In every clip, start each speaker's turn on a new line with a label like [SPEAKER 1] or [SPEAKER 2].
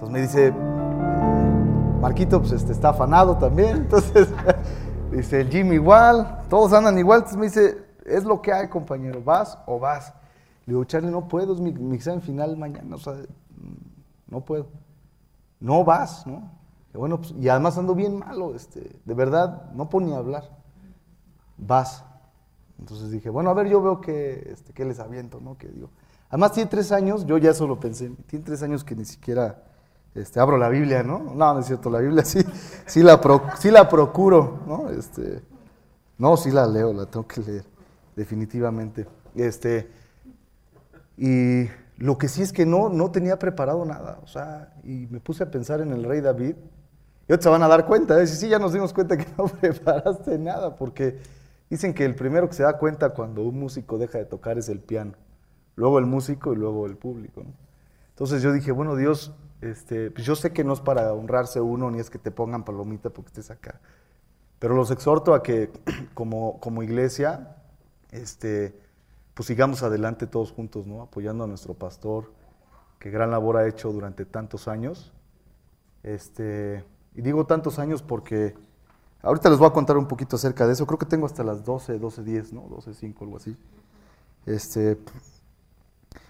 [SPEAKER 1] Entonces me dice, Marquito pues este, está afanado también, entonces dice, el Jim igual, todos andan igual, entonces me dice, es lo que hay compañero, ¿vas o vas? Le digo, Charlie, no puedo, es mi, examen final mañana, o sea, no puedo. No vas, ¿no? Y bueno, pues, y además ando bien malo, este, de verdad, no puedo ni hablar. Vas. Entonces dije, bueno, a ver, yo veo que, este, que les aviento, ¿no? Que digo. Además tiene tres años, yo ya eso lo pensé, tiene tres años que ni siquiera este, abro la Biblia, ¿no? No, no es cierto, la Biblia sí, sí, la, sí la procuro, ¿no? Este, no, sí la leo, la tengo que leer, definitivamente. Este, y lo que sí es que no, no tenía preparado nada, o sea, y me puse a pensar en el rey David. Y otros se van a dar cuenta, ¿eh? sí, ya nos dimos cuenta que no preparaste nada, porque dicen que el primero que se da cuenta cuando un músico deja de tocar es el piano, luego el músico y luego el público. Entonces yo dije, bueno, Dios, este, pues yo sé que no es para honrarse uno, ni es que te pongan palomita porque estés acá, pero los exhorto a que como, como iglesia, este, pues sigamos adelante todos juntos, ¿no? Apoyando a nuestro pastor, que gran labor ha hecho durante tantos años. Este, y digo tantos años porque ahorita les voy a contar un poquito acerca de eso. Creo que tengo hasta las 12, 12, 10, ¿no? 12, 5, algo así. Este,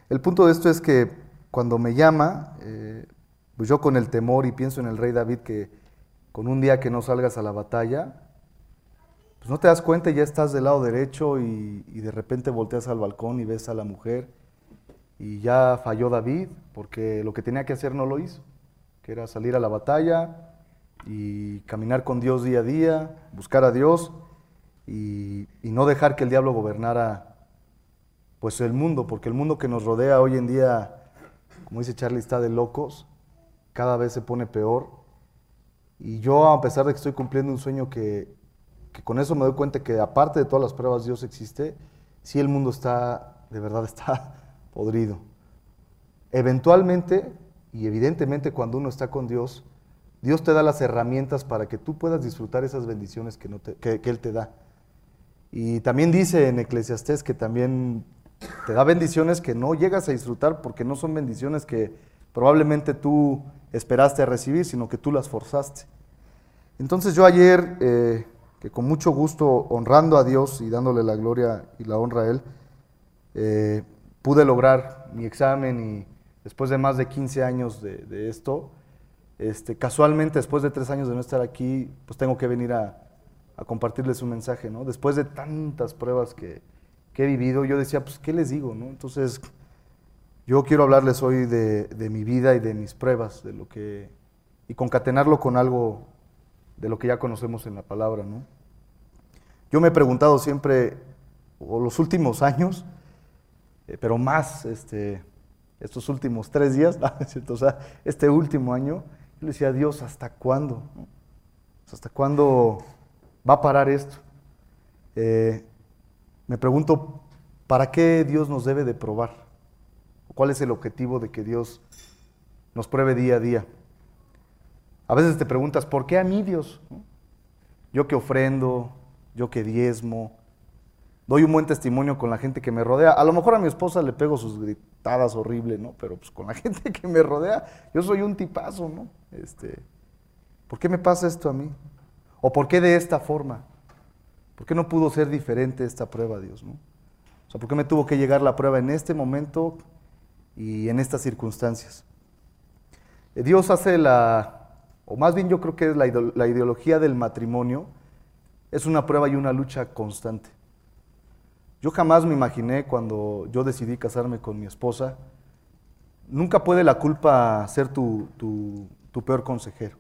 [SPEAKER 1] el punto de esto es que cuando me llama, eh, pues yo con el temor y pienso en el rey David que con un día que no salgas a la batalla, pues no te das cuenta y ya estás del lado derecho y, de repente volteas al balcón y ves a la mujer y ya falló David porque lo que tenía que hacer no lo hizo, que era salir a la batalla y caminar con Dios día a día, buscar a Dios y, y no dejar que el diablo gobernara pues el mundo, porque el mundo que nos rodea hoy en día, como dice Charlie, está de locos, cada vez se pone peor. Y yo, a pesar de que estoy cumpliendo un sueño que, que con eso me doy cuenta que aparte de todas las pruebas Dios existe, si el mundo está, de verdad está podrido. Eventualmente y evidentemente cuando uno está con Dios, Dios te da las herramientas para que tú puedas disfrutar esas bendiciones que, no que, Él te da. Y también dice en Eclesiastés que también te da bendiciones que no llegas a disfrutar porque no son bendiciones que probablemente tú esperaste a recibir, sino que tú las forzaste. Entonces yo ayer eh, que con mucho gusto, honrando a Dios y dándole la gloria y la honra a Él, eh, pude lograr mi examen y después de más de 15 años de, esto, este, casualmente después de tres años de no estar aquí, pues tengo que venir a, compartirles un mensaje, ¿no? Después de tantas pruebas que, he vivido, yo decía, pues, ¿qué les digo, no? Entonces, yo quiero hablarles hoy de, mi vida y de mis pruebas, de lo que, y concatenarlo con algo de lo que ya conocemos en la palabra, ¿no? Yo me he preguntado siempre, o los últimos años, eh, pero más este, estos últimos tres días, o sea, este último año, yo le decía a Dios, ¿hasta cuándo? ¿Hasta cuándo va a parar esto? Eh, me pregunto, ¿para qué Dios nos debe de probar? ¿Cuál es el objetivo de que Dios nos pruebe día a día? A veces te preguntas, ¿por qué a mí Dios? Yo que ofrendo, yo que diezmo, doy un buen testimonio con la gente que me rodea. A lo mejor a mi esposa le pego sus gritadas horribles, ¿no? Pero pues con la gente que me rodea, yo soy un tipazo, ¿no? Este, ¿Por qué me pasa esto a mí? ¿O por qué de esta forma? ¿Por qué no pudo ser diferente esta prueba, Dios, no? O sea, ¿por qué me tuvo que llegar la prueba en este momento y en estas circunstancias? Eh, Dios hace la o más bien yo creo que es la, ideología del matrimonio, es una prueba y una lucha constante. Yo jamás me imaginé cuando yo decidí casarme con mi esposa, nunca puede la culpa ser tu, peor consejero.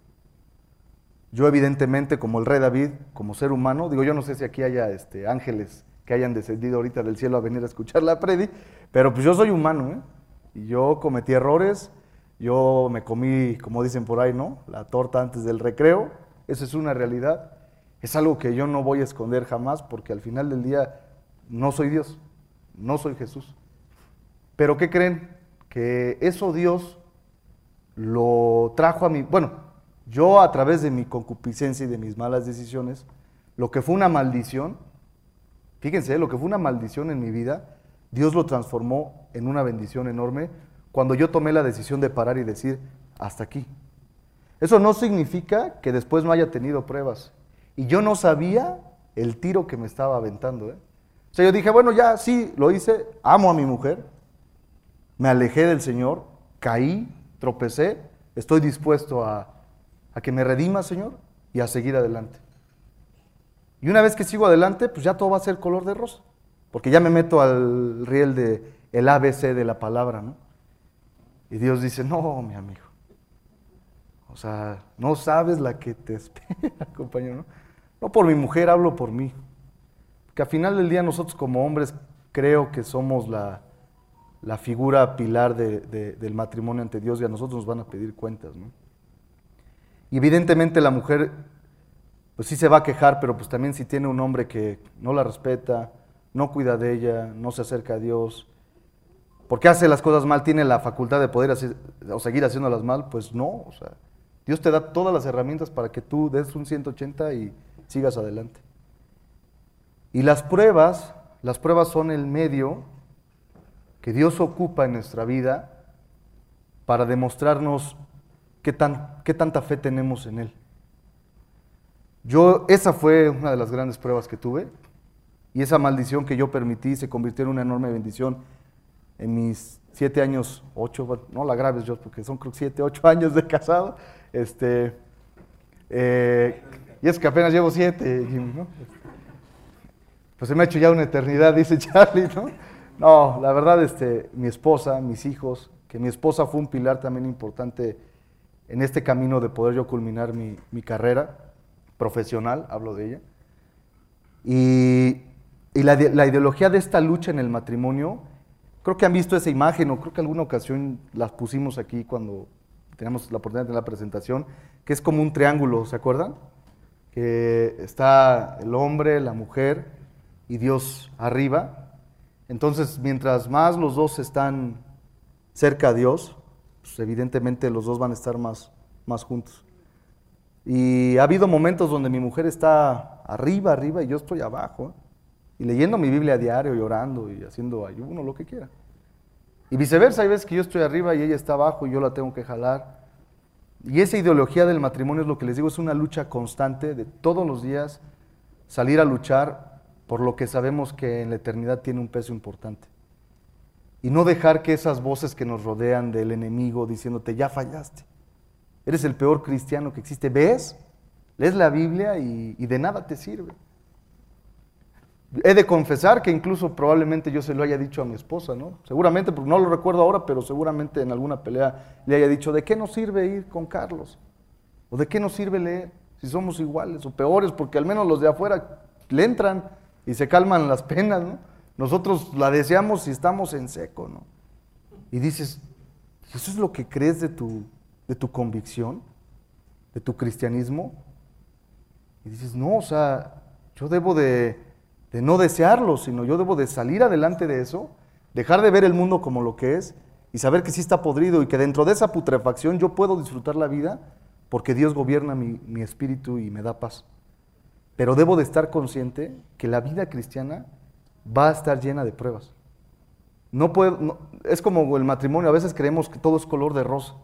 [SPEAKER 1] Yo evidentemente, como el rey David, como ser humano, digo, yo no sé si aquí haya este, ángeles que hayan descendido ahorita del cielo a venir a escuchar la predi, pero pues yo soy humano, ¿eh? Y yo cometí errores, yo me comí, como dicen por ahí, ¿no? La torta antes del recreo. Eso es una realidad. Es algo que yo no voy a esconder jamás porque al final del día no soy Dios, no soy Jesús. Pero ¿qué creen? Que eso Dios lo trajo a mí. Bueno, yo a través de mi concupiscencia y de mis malas decisiones, lo que fue una maldición, fíjense, lo que fue una maldición en mi vida, Dios lo transformó en una bendición enorme cuando yo tomé la decisión de parar y decir, hasta aquí. Eso no significa que después no haya tenido pruebas. Y yo no sabía el tiro que me estaba aventando. ¿eh? O sea, yo dije, bueno, ya sí, lo hice, amo a mi mujer, me alejé del Señor, caí, tropecé, estoy dispuesto a, a que me redima, Señor, y a seguir adelante. Y una vez que sigo adelante, pues ya todo va a ser color de rosa, porque ya me meto al riel de el ABC de la palabra, ¿no? Y Dios dice, no, mi amigo. O sea, no sabes la que te espera, compañero. ¿no? no por mi mujer, hablo por mí. Que al final del día nosotros como hombres creo que somos la, la figura pilar del matrimonio ante Dios y a nosotros nos van a pedir cuentas. ¿no? Y evidentemente la mujer, pues sí se va a quejar, pero pues también si tiene un hombre que no la respeta, no cuida de ella, no se acerca a Dios, porque hace las cosas mal, tiene la facultad de poder hacer, o seguir haciéndolas mal, pues no, Dios te da todas las herramientas para que tú des un 180 y sigas adelante. Y las pruebas, las pruebas son el medio que Dios ocupa en nuestra vida para demostrarnos qué, tan, qué tanta fe tenemos en Él. Yo, esa fue una de las grandes pruebas que tuve, y esa maldición que yo permití se convirtió en una enorme bendición en mis siete años, ocho, no la graves yo, porque son creo siete, ocho años de casado, este, eh, y es que apenas llevo siete, ¿no? Pues se me ha hecho ya una eternidad, dice Charlie, ¿no? No, la verdad, este, mi esposa, mis hijos, que mi esposa fue un pilar también importante en este camino de poder yo culminar mi, mi carrera profesional, hablo de ella. Y, y la, ideología de esta lucha en el matrimonio Creo que han visto esa imagen o creo que alguna ocasión las pusimos aquí cuando teníamos la oportunidad de la presentación, que es como un triángulo, ¿se acuerdan? Que está el hombre, la mujer y Dios arriba. Entonces, mientras más los dos están cerca a Dios, pues evidentemente los dos van a estar más, más juntos. Y ha habido momentos donde mi mujer está arriba, arriba y yo estoy abajo. Y leyendo mi Biblia a diario y orando y haciendo ayuno, lo que quiera. Y viceversa, hay veces que yo estoy arriba y ella está abajo y yo la tengo que jalar. Y esa ideología del matrimonio es lo que les digo, es una lucha constante de todos los días salir a luchar por lo que sabemos que en la eternidad tiene un peso importante. Y no dejar que esas voces que nos rodean del enemigo diciéndote, ya fallaste, eres el peor cristiano que existe, ¿ves? Lees la Biblia y, y de nada te sirve. He de confesar que incluso probablemente yo se lo haya dicho a mi esposa, ¿no? Seguramente, porque no lo recuerdo ahora, pero seguramente en alguna pelea le haya dicho, ¿de qué nos sirve ir con Carlos? ¿O de qué nos sirve leer si somos iguales o peores? Porque al menos los de afuera le entran y se calman las penas, ¿no? Nosotros la deseamos si estamos en seco, ¿no? Y dices, ¿eso es lo que crees de tu, de tu convicción? ¿De tu cristianismo? Y dices, no, o sea, yo debo de de no desearlo, sino yo debo de salir adelante de eso, dejar de ver el mundo como lo que es y saber que sí está podrido y que dentro de esa putrefacción yo puedo disfrutar la vida porque Dios gobierna mi, espíritu y me da paz. Pero debo de estar consciente que la vida cristiana va a estar llena de pruebas. No puedo, es como el matrimonio, a veces creemos que todo es color de rosa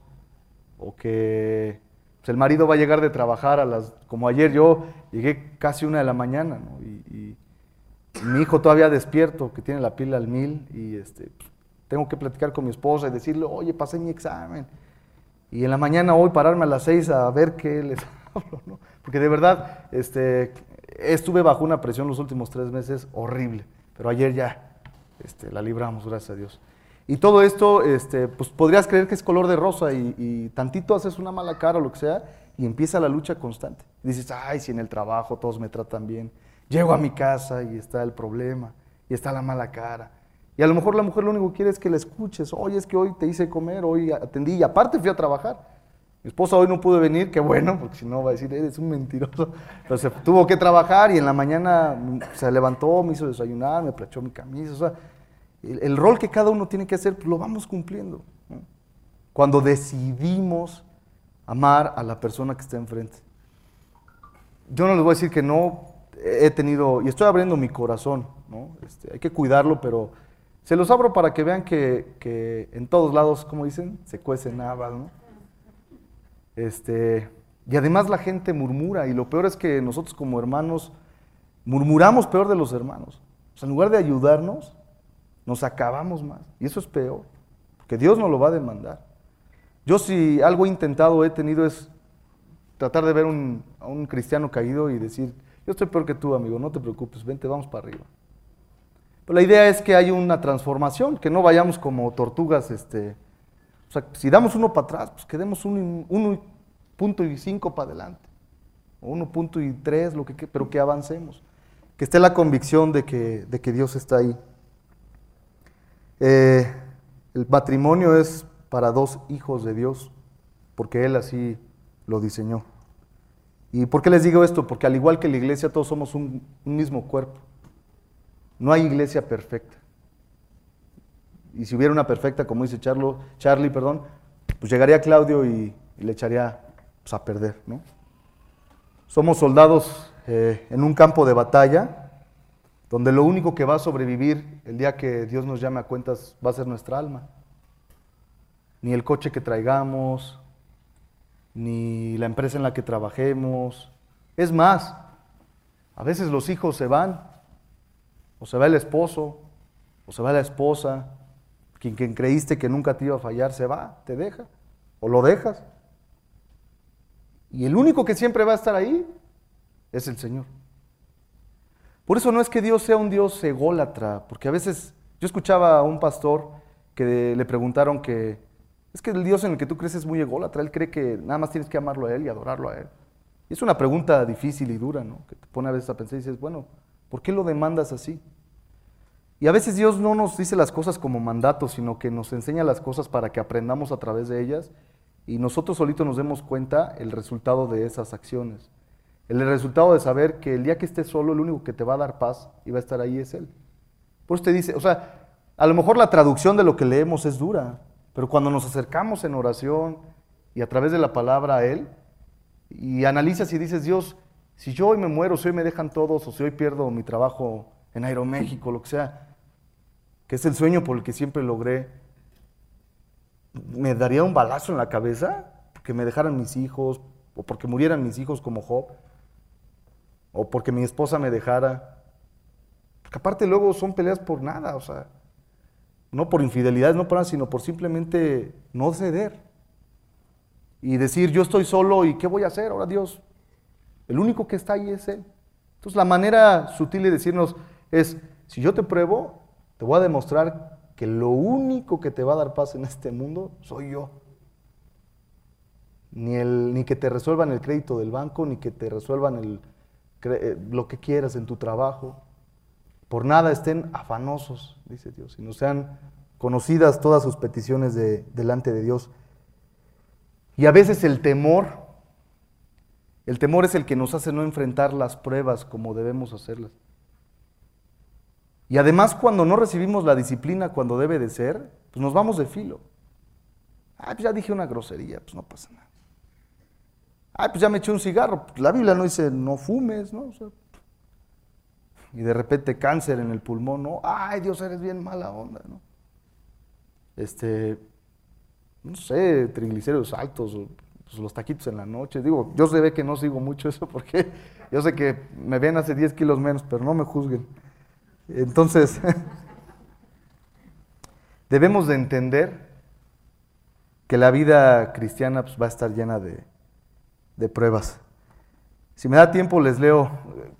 [SPEAKER 1] o que pues, el marido va a llegar de trabajar a las, como ayer yo llegué casi una de la mañana ¿no? Mi hijo todavía despierto, que tiene la pila al mil, y este, tengo que platicar con mi esposa y decirle, oye, pasé mi examen. Y en la mañana hoy pararme a las seis a ver qué les hablo, ¿no? Porque de verdad, este, estuve bajo una presión los últimos tres meses horrible, pero ayer ya este, la libramos, gracias a Dios. Y todo esto, este, pues podrías creer que es color de rosa y, y, tantito haces una mala cara o lo que sea y empieza la lucha constante. dices, ay, si en el trabajo todos me tratan bien, Llego a mi casa y está el problema, y está la mala cara. Y a lo mejor la mujer lo único que quiere es que le escuches. Oye, es que hoy te hice comer, hoy atendí y aparte fui a trabajar. Mi esposa hoy no pudo venir, qué bueno, porque si no va a decir, eres un mentiroso. Entonces tuvo que trabajar y en la mañana se levantó, me hizo desayunar, me planchó mi camisa. O sea, el, rol que cada uno tiene que hacer, pues lo vamos cumpliendo. Cuando decidimos amar a la persona que está enfrente. Yo no les voy a decir que no, he tenido, y estoy abriendo mi corazón, ¿no? Este, hay que cuidarlo, pero se los abro para que vean que, en todos lados, como dicen, se cuecen habas, ¿no? Este, y además la gente murmura y lo peor es que nosotros como hermanos murmuramos peor de los hermanos. O sea, en lugar de ayudarnos, nos acabamos más. Y eso es peor, porque Dios nos lo va a demandar. Yo si algo he intentado, he tenido es tratar de ver a un cristiano caído y decir, yo estoy peor que tú, amigo, no te preocupes, vente, vamos para arriba. Pero la idea es que haya una transformación, que no vayamos como tortugas, este, o sea, si damos uno para atrás, pues que demos uno, punto y cinco para adelante, o uno punto y tres, lo que, pero que avancemos, que esté la convicción de que, de que Dios está ahí. Eh, el matrimonio es para dos hijos de Dios, porque Él así lo diseñó. ¿Y por qué les digo esto? Porque al igual que la iglesia, todos somos un, mismo cuerpo. No hay iglesia perfecta. Y si hubiera una perfecta, como dice Charlo, Charlie, perdón, pues llegaría Claudio y, le echaría pues, a perder. ¿no? Somos soldados eh, en un campo de batalla, donde lo único que va a sobrevivir el día que Dios nos llame a cuentas va a ser nuestra alma. Ni el coche que traigamos, ni la empresa en la que trabajemos. Es más, a veces los hijos se van, o se va el esposo, o se va la esposa, quien, creíste que nunca te iba a fallar se va, te deja, o lo dejas. Y el único que siempre va a estar ahí es el Señor. Por eso no es que Dios sea un Dios ególatra, porque a veces yo escuchaba a un pastor que le preguntaron que es que el Dios en el que tú crees es muy ególatra, Él cree que nada más tienes que amarlo a Él y adorarlo a Él. Y es una pregunta difícil y dura, ¿no? Que te pone a veces a pensar y dices, bueno, ¿por qué lo demandas así? Y a veces Dios no nos dice las cosas como mandato, sino que nos enseña las cosas para que aprendamos a través de ellas y nosotros solitos nos demos cuenta el resultado de esas acciones. El resultado de saber que el día que estés solo, el único que te va a dar paz y va a estar ahí es Él. Por eso te dice, o sea, a lo mejor la traducción de lo que leemos es dura, pero cuando nos acercamos en oración y a través de la palabra a Él, y analizas y dices, Dios, si yo hoy me muero, si hoy me dejan todos, o si hoy pierdo mi trabajo en Aeroméxico, lo que sea, que es el sueño por el que siempre logré, ¿me daría un balazo en la cabeza? Porque me dejaran mis hijos, o porque murieran mis hijos como Job, o porque mi esposa me dejara. Porque aparte luego son peleas por nada, o sea, no por infidelidades, no por nada, sino por simplemente no ceder. Y decir, yo estoy solo y ¿qué voy a hacer? Ahora Dios, el único que está ahí es Él. Entonces la manera sutil de decirnos es, si yo te pruebo, te voy a demostrar que lo único que te va a dar paz en este mundo soy yo. Ni, el, ni que te resuelvan el crédito del banco, ni que te resuelvan el, eh, lo que quieras en tu trabajo. Por nada estén afanosos, dice Dios, y no sean conocidas todas sus peticiones de, delante de Dios. Y a veces el temor, el temor es el que nos hace no enfrentar las pruebas como debemos hacerlas. Y además cuando no recibimos la disciplina cuando debe de ser, pues nos vamos de filo. Ah, pues ya dije una grosería, pues no pasa nada. Ah, pues ya me eché un cigarro. Pues la Biblia no dice no fumes, ¿no? Y de repente cáncer en el pulmón, ¿no? Ay, Dios, eres bien mala onda, ¿no? Este, no sé, triglicéridos altos, pues, los taquitos en la noche. Digo, yo se ve que no sigo mucho eso porque yo sé que me ven hace 10 kilos menos, pero no me juzguen. Entonces, debemos de entender que la vida cristiana pues, va a estar llena de, de pruebas. Si me da tiempo, les leo.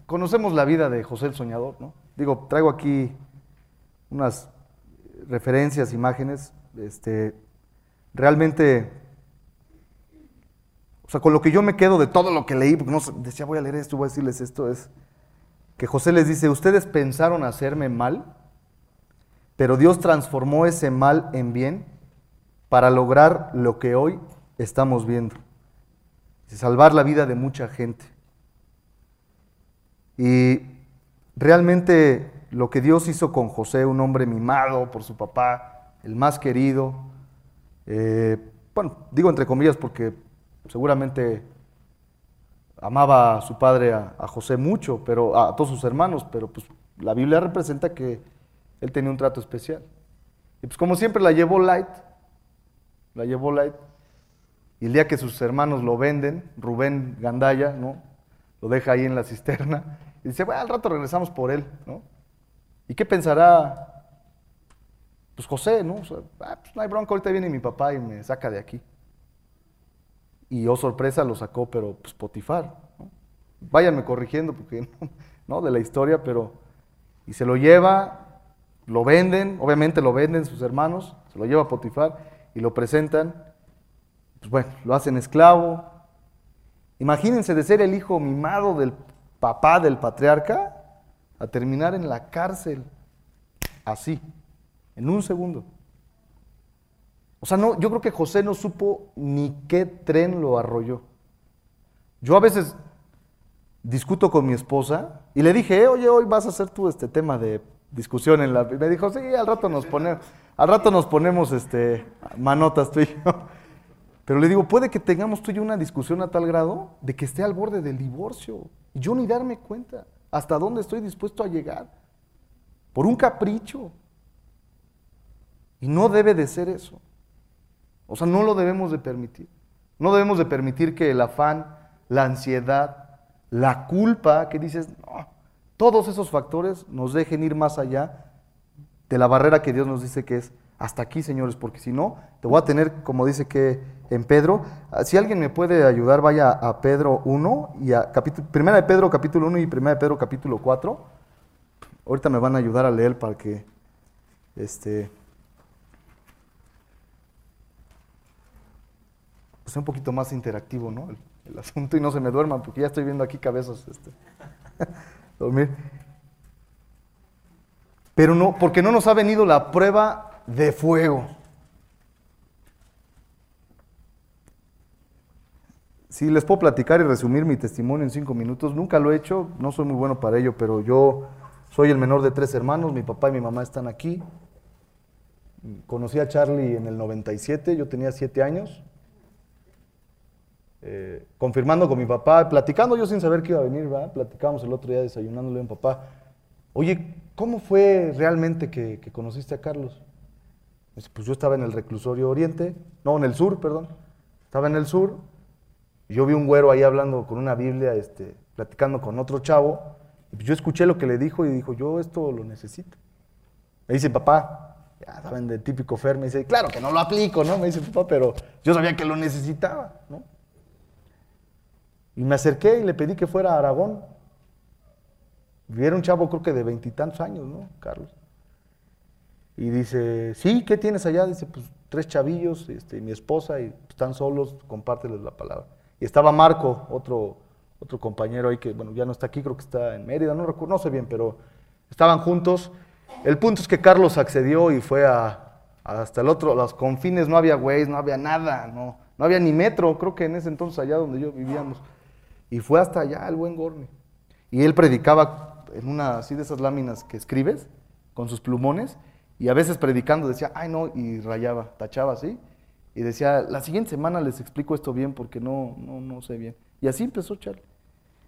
[SPEAKER 1] Conocemos la vida de José el Soñador, ¿no? Digo, traigo aquí unas referencias, imágenes. Este, realmente, o sea, con lo que yo me quedo de todo lo que leí, porque no decía voy a leer esto, voy a decirles esto, es que José les dice: Ustedes pensaron hacerme mal, pero Dios transformó ese mal en bien para lograr lo que hoy estamos viendo. Salvar la vida de mucha gente. Y realmente lo que Dios hizo con José, un hombre mimado por su papá, el más querido, eh, bueno, digo entre comillas porque seguramente amaba a su padre a, José mucho, pero a todos sus hermanos, pero pues la Biblia representa que él tenía un trato especial. Y pues como siempre la llevó light, la llevó light. Y el día que sus hermanos lo venden, Rubén Gandaya, ¿no? Lo deja ahí en la cisterna y dice, bueno, al rato regresamos por él, ¿no? ¿Y qué pensará? Pues José, ¿no? Ah, pues no hay bronca, ahorita viene mi papá y me saca de aquí. Y oh sorpresa lo sacó, pero pues Potifar, ¿no? Váyanme corrigiendo porque no, de la historia, pero y se lo lleva, lo venden, obviamente lo venden sus hermanos, se lo lleva Potifar y lo presentan, pues bueno, lo hacen esclavo. Imagínense de ser el hijo mimado del papá del patriarca a terminar en la cárcel, así, en un segundo. O sea, no, yo creo que José no supo ni qué tren lo arrolló. Yo a veces discuto con mi esposa y le dije, eh, oye, hoy vas a hacer tú este tema de discusión en la... Y me dijo, sí, al rato nos ponemos, al rato nos ponemos este, manotas tú y yo. Pero le digo, puede que tengamos tú y yo una discusión a tal grado de que esté al borde del divorcio. Y yo ni darme cuenta hasta dónde estoy dispuesto a llegar. Por un capricho. Y no debe de ser eso. O sea, no lo debemos de permitir. No debemos de permitir que el afán, la ansiedad, la culpa, que dices, no, todos esos factores nos dejen ir más allá de la barrera que Dios nos dice que es hasta aquí, señores, porque si no, te voy a tener, como dice que en Pedro, ah, si alguien me puede ayudar, vaya a Pedro 1 y a capítulo, primera de Pedro capítulo 1 y primera de Pedro capítulo 4. Ahorita me van a ayudar a leer para que este pues sea un poquito más interactivo, ¿no? el asunto y no se me duerman, porque ya estoy viendo aquí cabezas este, dormir. Pero no, porque no nos ha venido la prueba de fuego. Si les puedo platicar y resumir mi testimonio en cinco minutos, nunca lo he hecho, no soy muy bueno para ello, pero yo soy el menor de tres hermanos, mi papá y mi mamá están aquí. Conocí a Charlie en el 97, yo tenía siete años. Eh, confirmando con mi papá, platicando yo sin saber que iba a venir, ¿verdad? Platicamos el otro día desayunándole a mi papá. Oye, ¿cómo fue realmente que, conociste a Carlos? pues yo estaba en el reclusorio oriente, no, en el sur, perdón. Estaba en el sur, yo vi un güero ahí hablando con una Biblia, este, platicando con otro chavo, y yo escuché lo que le dijo y dijo, yo esto lo necesito. Me dice, papá, ya saben, de típico Fer, me dice, claro que no lo aplico, ¿no? Me dice, papá, pero yo sabía que lo necesitaba, ¿no? Y me acerqué y le pedí que fuera a Aragón. Y un chavo creo que de veintitantos años, ¿no, Carlos? Y dice, sí, ¿qué tienes allá? Dice, pues tres chavillos, este, mi esposa, y están solos, compárteles la palabra. Y estaba Marco, otro, otro compañero ahí que, bueno, ya no está aquí, creo que está en Mérida, no recuerdo, no sé bien, pero estaban juntos. El punto es que Carlos accedió y fue a, hasta el otro, los confines, no había Waze, no había nada, no, no había ni metro, creo que en ese entonces allá donde yo vivíamos. Y fue hasta allá el buen Gorni. Y él predicaba en una así de esas láminas que escribes, con sus plumones, y a veces predicando decía, ay no, y rayaba, tachaba así, y decía, la siguiente semana les explico esto bien porque no, no, no sé bien. Y así empezó Charlie.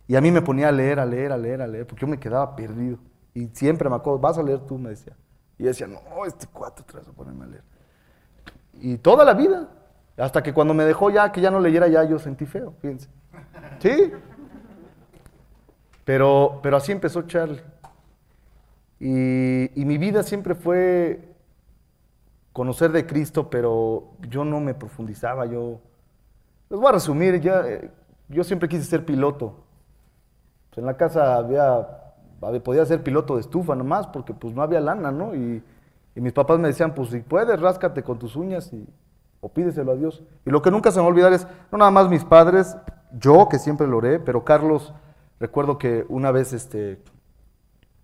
[SPEAKER 1] Y a mí me ponía a leer, a leer, a leer, a leer, porque yo me quedaba perdido. Y siempre me acuerdo, vas a leer tú, me decía. Y decía, no, este cuatro te vas a ponerme a leer. Y toda la vida, hasta que cuando me dejó ya, que ya no leyera ya, yo sentí feo, fíjense. ¿Sí? Pero, pero así empezó Charlie. Y, mi vida siempre fue conocer de Cristo, pero yo no me profundizaba. Yo, les voy a resumir, ya, eh, yo siempre quise ser piloto. en la casa había, podía ser piloto de estufa nomás, porque pues no había lana, ¿no? Y, y mis papás me decían, pues si puedes, ráscate con tus uñas y, o pídeselo a Dios. Y lo que nunca se me va a olvidar es, no nada más mis padres, yo que siempre lo oré, pero Carlos, recuerdo que una vez este,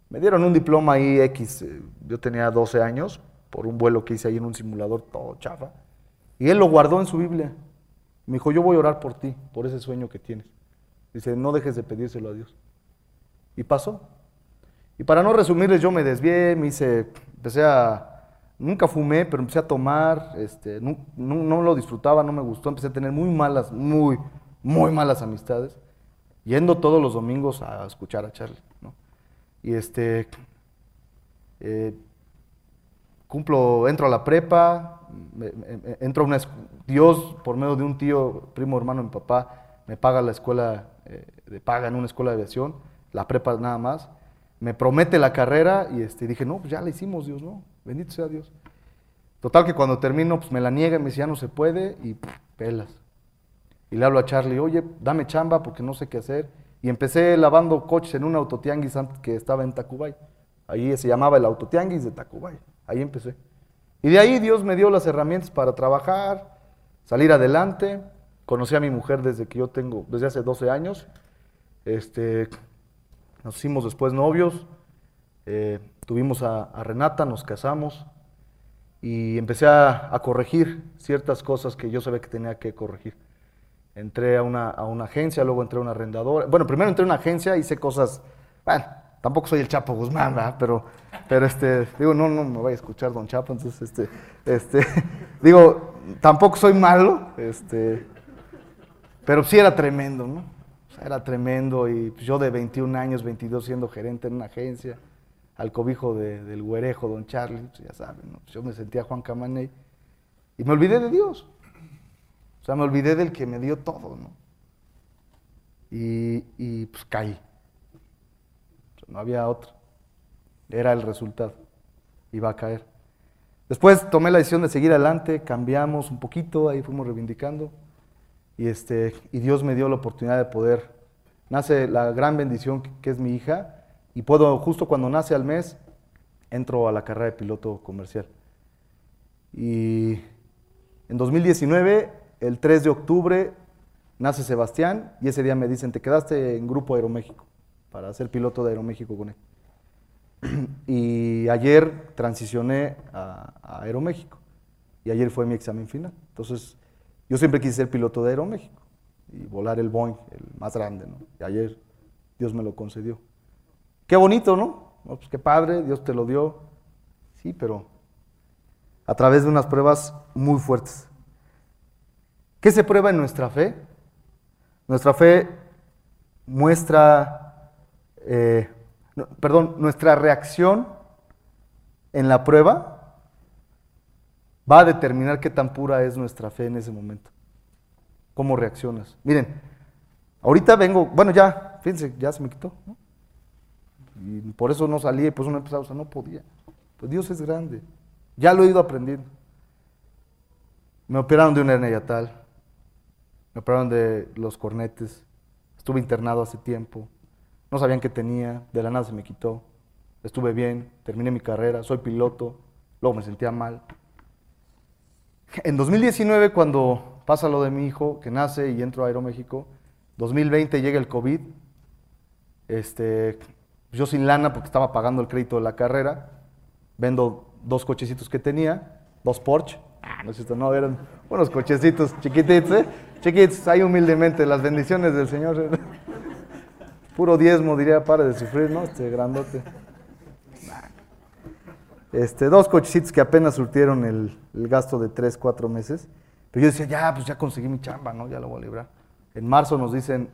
[SPEAKER 1] me dieron un diploma ahí X, eh, yo tenía 12 años, por un vuelo que hice ahí en un simulador todo chafa, y él lo guardó en su Biblia. Me dijo, yo voy a orar por ti, por ese sueño que tienes. Dice, no dejes de pedírselo a Dios. Y pasó. Y para no resumirles, yo me desvié, me hice, empecé a, nunca fumé, pero empecé a tomar, este, no, no, lo disfrutaba, no me gustó, empecé a tener muy malas, muy, muy malas amistades, yendo todos los domingos a escuchar a Charlie. ¿no? Y este, eh, cumplo, entro a la prepa, entro a una Dios, por medio de un tío, primo hermano de mi papá, me paga la escuela, eh, paga en una escuela de aviación, la prepa nada más, me promete la carrera y este, dije, no, pues ya la hicimos, Dios, no, bendito sea Dios. Total que cuando termino, pues me la niega, me dice, ya no se puede y pelas. Y le hablo a Charlie, oye, dame chamba porque no sé qué hacer. Y empecé lavando coches en un autotianguis que estaba en Tacubay. Ahí se llamaba el autotianguis de Tacubay. Ahí empecé. Y de ahí Dios me dio las herramientas para trabajar, salir adelante. Conocí a mi mujer desde que yo tengo, desde hace 12 años. Este, nos hicimos después novios. eh, tuvimos a, Renata, nos casamos. Y empecé a, a corregir ciertas cosas que yo sabía que tenía que corregir. Entré a una, a una agencia, luego entré a una arrendadora. Bueno, primero entré a una agencia, hice cosas. Bueno, tampoco soy el Chapo Guzmán, ¿verdad? Pero, pero este, digo, no, no me vaya a escuchar Don Chapo, entonces, este, este, digo, tampoco soy malo, este, pero sí era tremendo, ¿no? O sea, era tremendo y yo de 21 años, 22 siendo gerente en una agencia, al cobijo de- del güerejo, Don Charlie, pues, ya saben, ¿no? Yo me sentía Juan Camaney y me olvidé de Dios. O sea, me olvidé del que me dio todo, ¿no? Y, y, pues caí. No había otro. Era el resultado. Iba a caer. Después tomé la decisión de seguir adelante, cambiamos un poquito, ahí fuimos reivindicando. Y, este, y Dios me dio la oportunidad de poder. Nace la gran bendición que, que es mi hija. Y puedo, justo cuando nace al mes, entro a la carrera de piloto comercial. Y en 2019, el 3 de octubre, nace Sebastián y ese día me dicen, te quedaste en Grupo Aeroméxico para ser piloto de Aeroméxico con él. y ayer transicioné a, Aeroméxico y ayer fue mi examen final. Entonces, yo siempre quise ser piloto de Aeroméxico y volar el Boeing, el más grande, ¿no? Y ayer Dios me lo concedió. Qué bonito, ¿no? No, Pues qué padre, Dios te lo dio. Sí, pero a través de unas pruebas muy fuertes. ¿Qué se prueba en nuestra fe? Nuestra fe muestra, eh, perdón, nuestra reacción en la prueba va a determinar qué tan pura es nuestra fe en ese momento. ¿Cómo reaccionas? Miren, ahorita vengo, bueno, ya, fíjense, ya se me quitó. Y por eso no salía y por eso no o sea, no podía. Pues Dios es grande. Ya lo he ido aprendiendo. Me operaron de una hernia yatal. Me operaron de los cornetes. Estuve internado hace tiempo. No sabían qué tenía. De la nada se me quitó. Estuve bien. Terminé mi carrera. Soy piloto. Luego me sentía mal. En 2019, cuando pasa lo de mi hijo, que nace y entro a Aeroméxico, 2020 llega el COVID. Este, yo sin lana porque estaba pagando el crédito de la carrera. Vendo dos cochecitos que tenía, dos Porsche. Ah, no es no, eran unos cochecitos chiquititos, ¿eh? Chiquitos, ahí humildemente, las bendiciones del Señor. Puro diezmo, diría, para de sufrir, ¿no? Este grandote. Este, dos cochecitos que apenas surtieron el, el gasto de tres, cuatro meses. Pero yo decía, ya, pues ya conseguí mi chamba, ¿no? Ya lo voy a librar. En marzo nos dicen,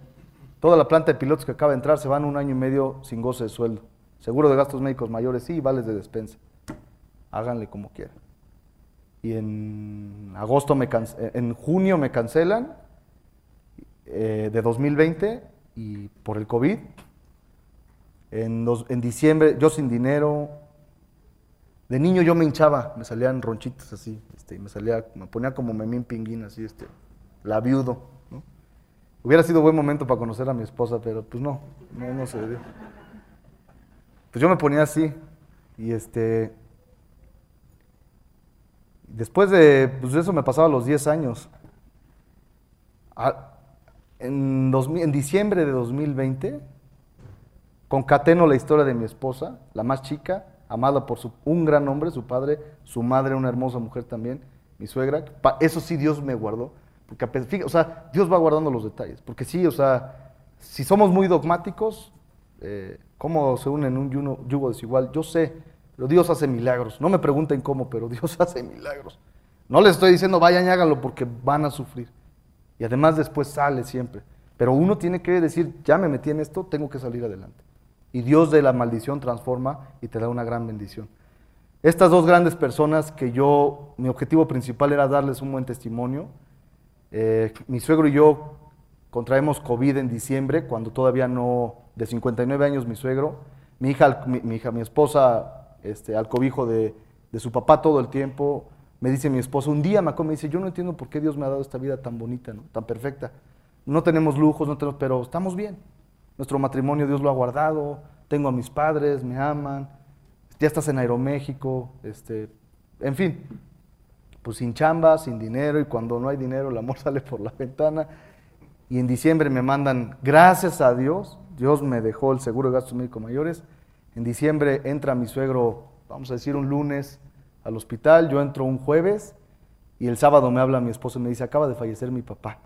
[SPEAKER 1] toda la planta de pilotos que acaba de entrar se van un año y medio sin goce de sueldo. Seguro de gastos médicos mayores, sí, y vales de despensa. Háganle como quieran. Y en agosto, me en junio me cancelan eh, de 2020 y por el COVID. En, diciembre, yo sin dinero. De niño yo me hinchaba, me salían ronchitos así, este, y me salía, me ponía como memín pinguín así, este, la viudo. Hubiera sido buen momento para conocer a mi esposa, pero pues no, no, no se dio. Pues yo me ponía así, y este, después de, pues eso me pasaba los 10 años. A- en, 2000 en diciembre de 2020, concateno la historia de mi esposa, la más chica, amada por un gran hombre, su padre, su madre, una hermosa mujer también, mi suegra. Eso sí Dios me guardó. Porque, fíjate, o sea, Dios va guardando los detalles. Porque sí, o sea, si somos muy dogmáticos, eh, ¿cómo se unen un yuno- yugo desigual? Yo sé, pero Dios hace milagros. No me pregunten cómo, pero Dios hace milagros. No les estoy diciendo vayan y háganlo porque van a sufrir. Y además después sale siempre. Pero uno tiene que decir, ya me metí en esto, tengo que salir adelante. Y Dios de la maldición transforma y te da una gran bendición. Estas dos grandes personas que yo, mi objetivo principal era darles un buen testimonio. Eh, mi suegro y yo contraemos COVID en diciembre, cuando todavía no, de 59 años mi suegro, mi hija, mi, hija, mi esposa, este, al cobijo de, de, su papá todo el tiempo, me dice mi esposa, un día me me dice, yo no entiendo por qué Dios me ha dado esta vida tan bonita, ¿no? tan perfecta. No tenemos lujos, no tenemos, pero estamos bien. Nuestro matrimonio Dios lo ha guardado, tengo a mis padres, me aman, ya estás en Aeroméxico, este, en fin, pues sin chamba, sin dinero, y cuando no hay dinero el amor sale por la ventana. Y en diciembre me mandan, gracias a Dios, Dios me dejó el seguro de gastos médicos mayores. En diciembre entra mi suegro, vamos a decir un lunes, al hospital, yo entro un jueves y el sábado me habla mi esposo y me dice, acaba de fallecer mi papá,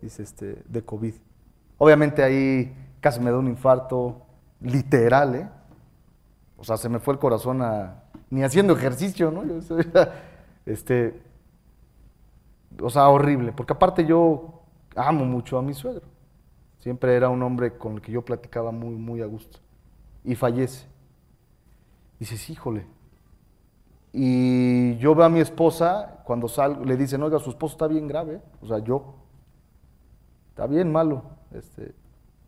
[SPEAKER 1] dice este, de COVID. Obviamente ahí casi me da un infarto, literal, ¿eh? o sea, se me fue el corazón a, ni haciendo ejercicio, ¿no? este, o sea, horrible, porque aparte yo amo mucho a mi suegro. Siempre era un hombre con el que yo platicaba muy, muy a gusto. Y fallece. Dices, híjole. Y yo veo a mi esposa, cuando salgo, le dicen, oiga, su esposo está bien grave. O sea, yo, está bien malo. Este,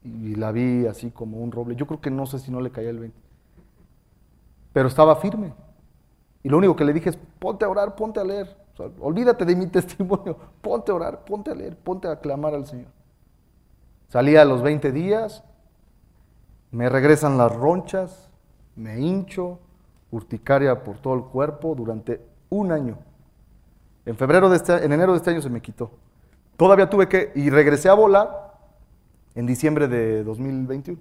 [SPEAKER 1] y la vi así como un roble. Yo creo que no sé si no le caía el 20 pero estaba firme. Y lo único que le dije es, ponte a orar, ponte a leer. olvídate de mi testimonio, ponte a orar, ponte a leer, ponte a clamar al Señor. Salí a los 20 días, me regresan las ronchas, me hincho, urticaria por todo el cuerpo durante un año. En febrero de este, en enero de este año se me quitó. Todavía tuve que, y regresé a volar en diciembre de 2021.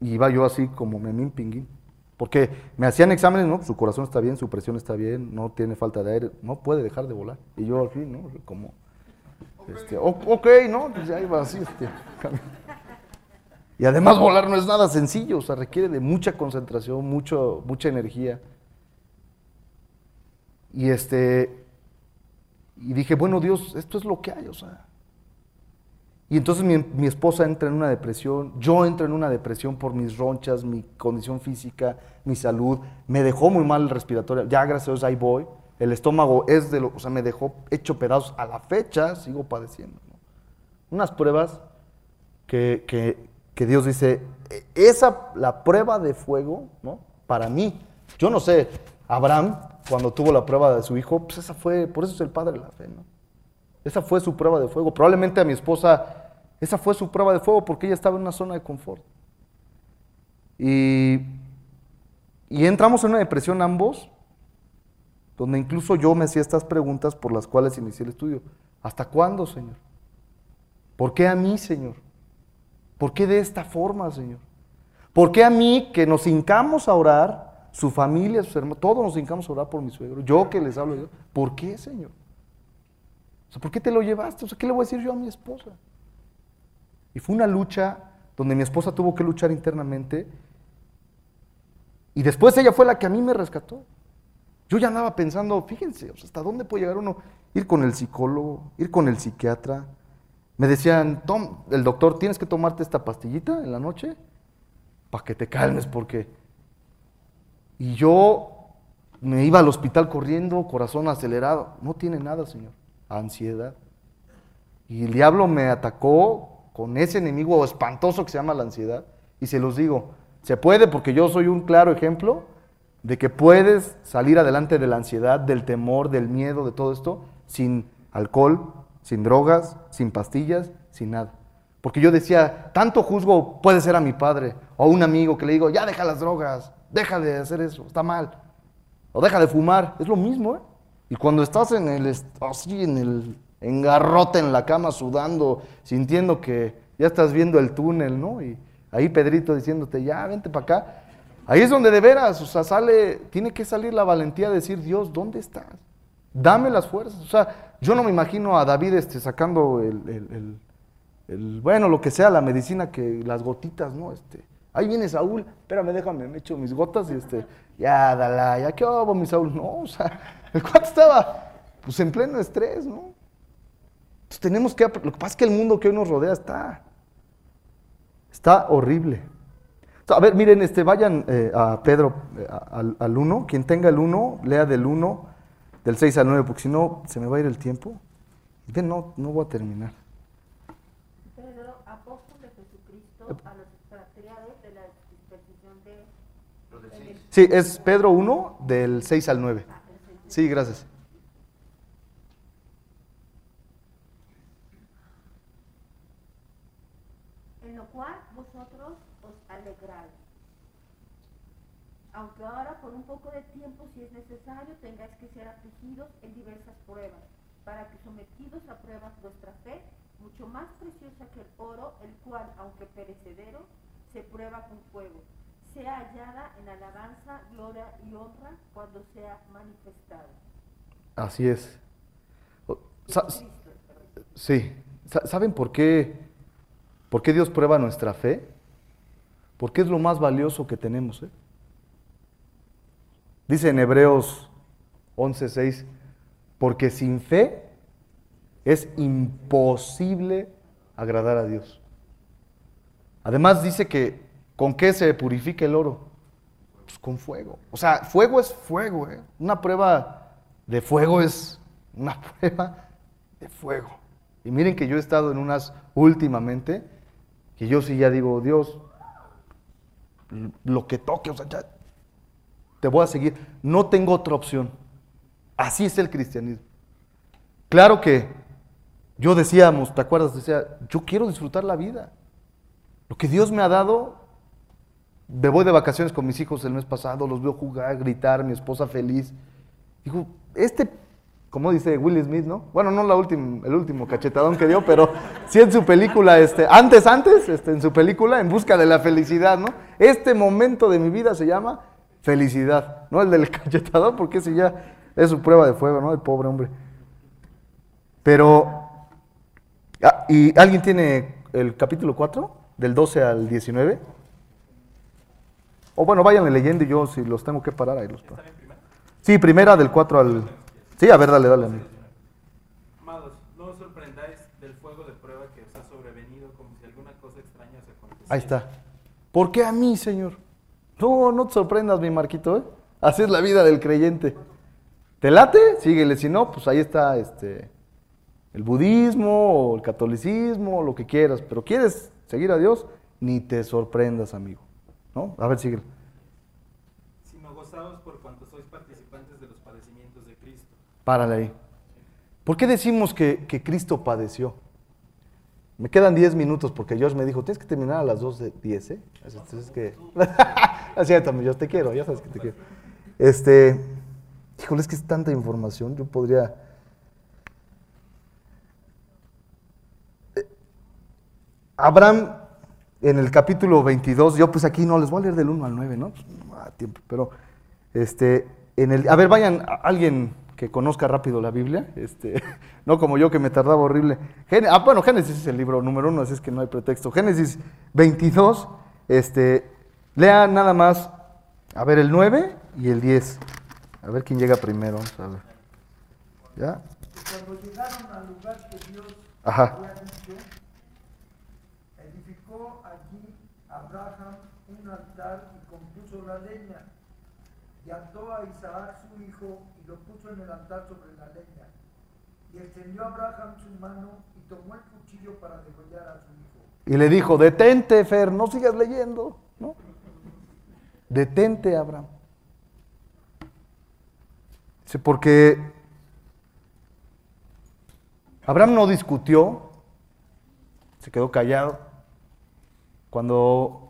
[SPEAKER 1] Y iba yo así como memín pinguín. Porque me hacían exámenes, ¿no? Su corazón está bien, su presión está bien, no tiene falta de aire, no puede dejar de volar. Y yo al fin, ¿no? Como, este, ok, ¿no? Pues ya iba así, este, Y además volar no es nada sencillo, o sea, requiere de mucha concentración, mucho, mucha energía. Y este, y dije, bueno, Dios, esto es lo que hay, o sea, y entonces mi, esposa entra en una depresión, yo entro en una depresión por mis ronchas, mi condición física, mi salud. Me dejó muy mal el respiratorio. Ya gracias a Dios ahí voy. El estómago es de lo, o sea, me dejó hecho pedazos. A la fecha sigo padeciendo. Unas pruebas que, que, Dios dice, e, esa, la prueba de fuego, ¿no? Para mí, yo no sé, Abraham, cuando tuvo la prueba de su hijo, pues esa fue, por eso es el padre de la fe, ¿no? Esa fue su prueba de fuego. Probablemente a mi esposa esa fue su prueba de fuego porque ella estaba en una zona de confort. Y, y entramos en una depresión ambos, donde incluso yo me hacía estas preguntas por las cuales inicié el estudio. ¿Hasta cuándo, Señor? ¿Por qué a mí, Señor? ¿Por qué de esta forma, Señor? ¿Por qué a mí que nos hincamos a orar, su familia, sus hermanos, todos nos hincamos a orar por mi suegro, yo que les hablo, ¿por qué, Señor? O sea, ¿por qué te lo llevaste? O sea, ¿qué le voy a decir yo a mi esposa? Y fue una lucha donde mi esposa tuvo que luchar internamente. Y después ella fue la que a mí me rescató. Yo ya andaba pensando, fíjense, ¿hasta dónde puede llegar uno? Ir con el psicólogo, ir con el psiquiatra. Me decían, Tom, el doctor, tienes que tomarte esta pastillita en la noche para que te calmes, porque... Y yo me iba al hospital corriendo, corazón acelerado. No tiene nada, Señor. Ansiedad. Y el diablo me atacó con ese enemigo espantoso que se llama la ansiedad. Y se los digo, se puede porque yo soy un claro ejemplo de que puedes salir adelante de la ansiedad, del temor, del miedo, de todo esto, sin alcohol, sin drogas, sin pastillas, sin nada. Porque yo decía, tanto juzgo puede ser a mi padre o a un amigo que le digo, ya deja las drogas, deja de hacer eso, está mal. O deja de fumar, es lo mismo, ¿eh? Y cuando estás en el, así en el engarrote en la cama sudando, sintiendo que ya estás viendo el túnel, ¿no? Y ahí Pedrito diciéndote, ya, vente para acá. Ahí es donde de veras, o sea, sale, tiene que salir la valentía de decir, Dios, ¿dónde estás? Dame las fuerzas. O sea, yo no me imagino a David este, sacando el, el, bueno, lo que sea, la medicina, que las gotitas, ¿no? Este, ahí viene Saúl, espérame, déjame, me echo mis gotas y este, ya, dala, ya, ¿qué hago, mi Saúl? No, o sea, el cuate estaba, pues en pleno estrés, ¿no? tenemos que, lo que pasa es que el mundo que hoy nos rodea está, está horrible. A ver, miren, este, vayan eh, a Pedro, eh, al 1. Quien tenga el 1, lea del 1, del 6 al 9, porque si no, se me va a ir el tiempo. Y no, no voy a terminar.
[SPEAKER 2] Pedro, apóstol de Jesucristo, a los expatriados de la dispersión de...
[SPEAKER 1] Sí, es Pedro 1, del 6 al 9. Sí, gracias.
[SPEAKER 2] en lo cual vosotros os alegráis. Aunque ahora por un poco de tiempo, si es necesario, tengáis que ser afligidos en diversas pruebas, para que sometidos a pruebas vuestra fe, mucho más preciosa que el oro, el cual, aunque perecedero, se prueba con fuego, sea hallada en alabanza, gloria y honra cuando sea manifestado.
[SPEAKER 1] Así es. Sa-. Sí. Sa- ¿Saben por qué, por qué Dios prueba nuestra fe? Porque es lo más valioso que tenemos. ¿eh? Dice en Hebreos 11:6, porque sin fe es imposible agradar a Dios. Además dice que ¿con qué se purifica el oro? Pues con fuego. O sea, fuego es fuego. ¿eh? Una prueba de fuego es una prueba de fuego. Y miren que yo he estado en unas últimamente que yo sí ya digo, Dios, lo que toque, o sea, ya te voy a seguir. No tengo otra opción. Así es el cristianismo. Claro que yo decíamos, ¿te acuerdas? Decía, yo quiero disfrutar la vida. Lo que Dios me ha dado, me voy de vacaciones con mis hijos el mes pasado, los veo jugar, gritar, mi esposa feliz. Digo, este, como dice Will Smith, ¿no? Bueno, no la última, el último cachetadón que dio, pero sí en su película, este, antes, antes, este, en su película, En Busca de la Felicidad, ¿no? Este momento de mi vida se llama felicidad, ¿no? El del cachetadón, porque ese ya es su prueba de fuego, ¿no? El pobre hombre. Pero, ah, ¿y alguien tiene el capítulo 4, del 12 al 19? O bueno, vayan leyendo y yo si los tengo que parar ahí los paro. Sí, primera del 4 al... Sí, a ver, dale, dale. amigo.
[SPEAKER 3] Amados, no os sorprendáis del fuego de prueba que os ha sobrevenido como si alguna cosa extraña os aconteciera.
[SPEAKER 1] Ahí está. ¿Por qué a mí, Señor? No, no te sorprendas, mi Marquito, ¿eh? Así es la vida del creyente. ¿Te late? Síguele. Si no, pues ahí está este, el budismo o el catolicismo, o lo que quieras. Pero quieres seguir a Dios, ni te sorprendas, amigo. ¿No? A ver, síguele.
[SPEAKER 3] Sino gozaos por cuanto sois participantes de los padecimientos de Cristo.
[SPEAKER 1] Párale ahí. ¿Por qué decimos que, que Cristo padeció? Me quedan 10 minutos porque George me dijo, tienes que terminar a las 2 de 10, ¿eh? Entonces es que... es cierto, yo te quiero, ya sabes que te quiero. Este, híjole, es que es tanta información, yo podría... Abraham, en el capítulo 22, yo pues aquí no, les voy a leer del 1 al 9, ¿no? Pues, no da tiempo, pero, este, en el... A ver, vayan, a- alguien que conozca rápido la Biblia, este, no como yo que me tardaba horrible. Ah, bueno, Génesis es el libro número uno, así es que no hay pretexto. Génesis 22, este, lea nada más, a ver, el 9 y el 10. A ver quién llega primero, vamos a ver. ¿Ya?
[SPEAKER 4] Cuando llegaron al lugar que Dios
[SPEAKER 1] Ajá.
[SPEAKER 4] había dicho, Abraham un altar y compuso la leña, y ató a Isaac su hijo y lo puso en el altar sobre la leña. Y extendió Abraham su mano y tomó el cuchillo para degollar a su hijo.
[SPEAKER 1] Y le dijo, detente, Fer, no sigas leyendo, ¿no? Detente, Abraham. Dice, porque Abraham no discutió, se quedó callado. Cuando,